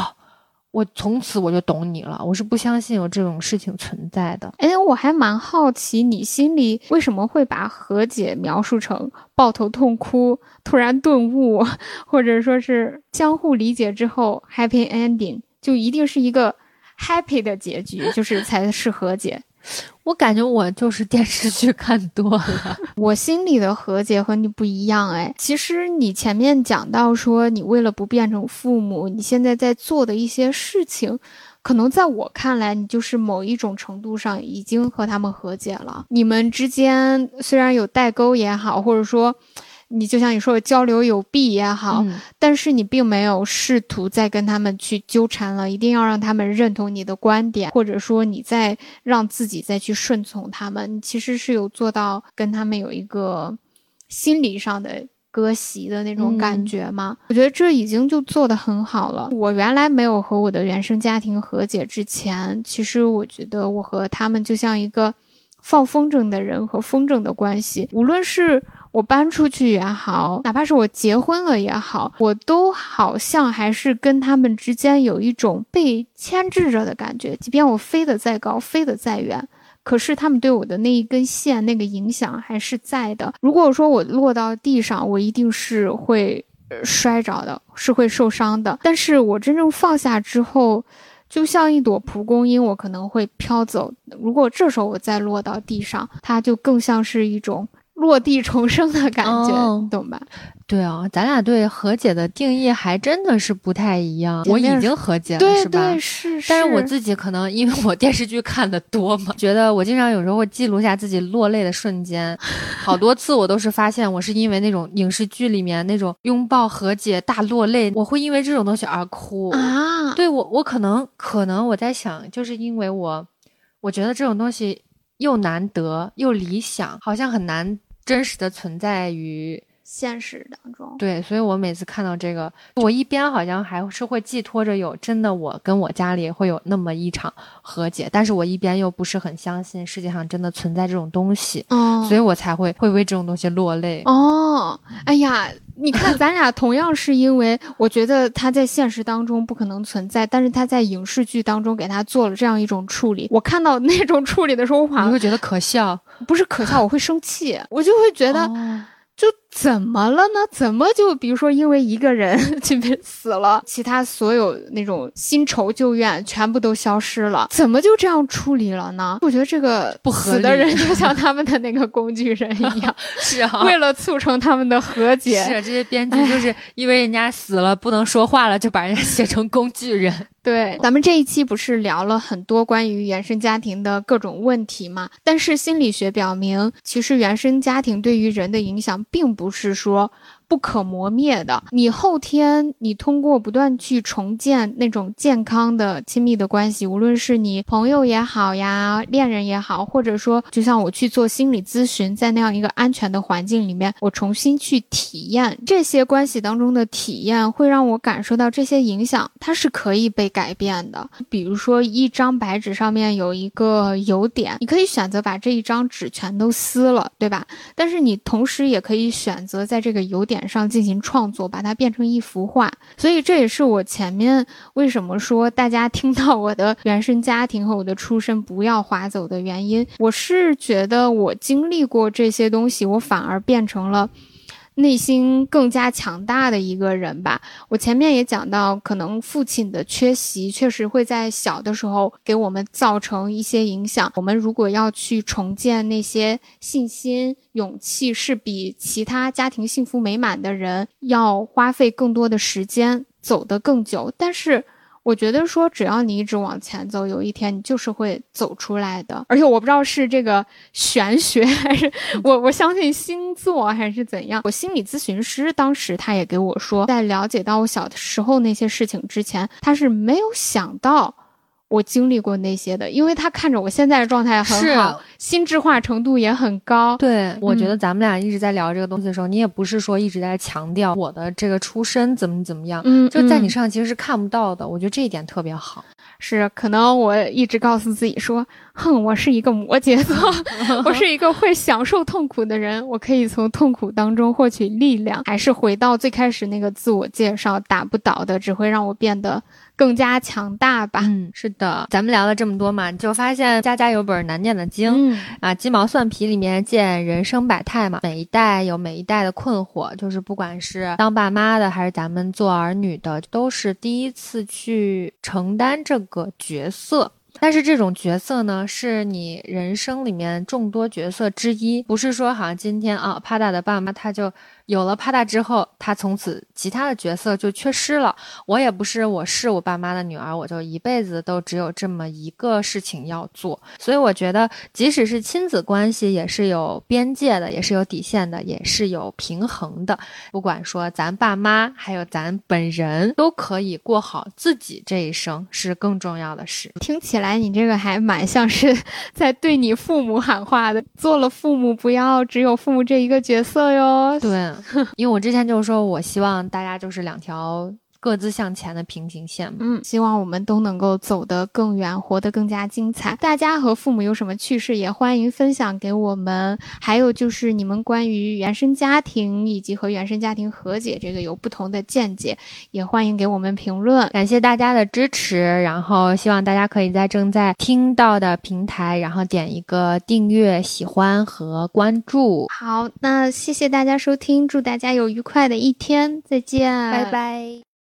我从此我就懂你了。”我是不相信有这种事情存在的。哎，我还蛮好奇，你心里为什么会把和解描述成抱头痛哭、突然顿悟，*laughs* 或者说是相互理解之后 happy ending，就一定是一个 happy 的结局，就是才是和解。*laughs* 我感觉我就是电视剧看多了，*laughs* 我心里的和解和你不一样哎。其实你前面讲到说，你为了不变成父母，你现在在做的一些事情，可能在我看来，你就是某一种程度上已经和他们和解了。你们之间虽然有代沟也好，或者说。你就像你说的交流有弊也好，但是你并没有试图再跟他们去纠缠了，一定要让他们认同你的观点，或者说你再让自己再去顺从他们，你其实是有做到跟他们有一个心理上的割席的那种感觉吗？我觉得这已经就做得很好了。我原来没有和我的原生家庭和解之前，其实我觉得我和他们就像一个放风筝的人和风筝的关系，无论是。我搬出去也好，哪怕是我结婚了也好，我都好像还是跟他们之间有一种被牵制着的感觉。即便我飞得再高，飞得再远，可是他们对我的那一根线，那个影响还是在的。如果说我落到地上，我一定是会摔着的，是会受伤的。但是我真正放下之后。就像一朵蒲公英，我可能会飘走。如果这时候我再落到地上，它就更像是一种落地重生的感觉，哦懂吧？对啊，咱俩对和解的定义还真的是不太一样。我已经和解了，是吧对？是是。但是我自己可能因为我电视剧看的多嘛，觉得我经常有时候会记录下自己落泪的瞬间，*laughs* 好多次我都是发现我是因为那种影视剧里面那种拥抱和解大落泪，我会因为这种东西而哭。啊，对我，我可能可能我在想，就是因为我我觉得这种东西又难得又理想，好像很难真实的存在于现实当中，对，所以我每次看到这个，我一边好像还是会寄托着有真的我跟我家里会有那么一场和解，但是我一边又不是很相信世界上真的存在这种东西，哦，所以我才会会为这种东西落泪。哦，哎呀，你看，咱俩同样是因为我觉得他在现实当中不可能存在，但是他在影视剧当中给他做了这样一种处理。我看到那种处理的时候，我会觉得可笑，不是可笑，我会生气，我就会觉得。哦就怎么了呢？怎么就比如说因为一个人 *laughs* 这边死了，其他所有那种新仇旧怨全部都消失了，怎么就这样处理了呢？我觉得这个不合死的人就像他们的那个工具人一样，*laughs* 是啊，为了促成他们的和解，是这些编剧就是因为人家死了不能说话了，就把人家写成工具人。*laughs* 对，咱们这一期不是聊了很多关于原生家庭的各种问题嘛？但是心理学表明，其实原生家庭对于人的影响，并不不是说不可磨灭的。你后天你通过不断去重建那种健康的亲密的关系，无论是你朋友也好呀，恋人也好，或者说就像我去做心理咨询，在那样一个安全的环境里面，我重新去体验这些关系当中的体验，会让我感受到这些影响，它是可以被改变的。比如说，一张白纸上面有一个油点，你可以选择把这一张纸全都撕了，对吧？但是你同时也可以选择在这个油点上进行创作，把它变成一幅画。所以这也是我前面为什么说大家听到我的原生家庭和我的出身不要划走的原因。我是觉得我经历过这些东西，我反而变成了。内心更加强大的一个人吧。我前面也讲到，可能父亲的缺席确实会在小的时候给我们造成一些影响。我们如果要去重建那些信心、勇气，是比其他家庭幸福美满的人要花费更多的时间，走得更久。但是。我觉得说，只要你一直往前走，有一天你就是会走出来的。而且我不知道是这个玄学，还是我我相信星座，还是怎样。我心理咨询师当时他也给我说，在了解到我小的时候那些事情之前，他是没有想到我经历过那些的，因为他看着我现在的状态很好，心智化程度也很高。对，我觉得咱们俩一直在聊这个东西的时候，你也不是说一直在强调我的这个出身怎么怎么样，嗯，就在你嗯身上其实是看不到的。我觉得这一点特别好。是可能我一直告诉自己说，哼，我是一个摩羯座，*laughs* 我是一个会享受痛苦的人，我可以从痛苦当中获取力量。还是回到最开始那个自我介绍，打不倒的只会让我变得更加强大吧。嗯，是的，咱们聊了这么多嘛，就发现家家有本难念的经。嗯啊，鸡毛蒜皮里面见人生百态嘛，每一代有每一代的困惑，就是不管是当爸妈的，还是咱们做儿女的，都是第一次去承担这个角色。但是这种角色呢，是你人生里面众多角色之一，不是说好像今天啊，帕大的爸妈他就有了帕大之后，他从此其他的角色就缺失了。我也不是，我是我爸妈的女儿，我就一辈子都只有这么一个事情要做。所以我觉得，即使是亲子关系，也是有边界的，也是有底线的，也是有平衡的。不管说咱爸妈，还有咱本人，都可以过好自己这一生，是更重要的事。听起来你这个还蛮像是 *laughs* 在对你父母喊话的。做了父母，不要只有父母这一个角色哟。对，因为我之前就是说，我希望大家就是两条各自向前的平行线嘛。嗯，希望我们都能够走得更远，活得更加精彩。大家和父母有什么趣事，也欢迎分享给我们。还有就是你们关于原生家庭以及和原生家庭和解这个有不同的见解，也欢迎给我们评论。感谢大家的支持，然后希望大家可以在正在听到的平台，然后点一个订阅、喜欢和关注。好，那谢谢大家收听，祝大家有愉快的一天，再见，拜。拜。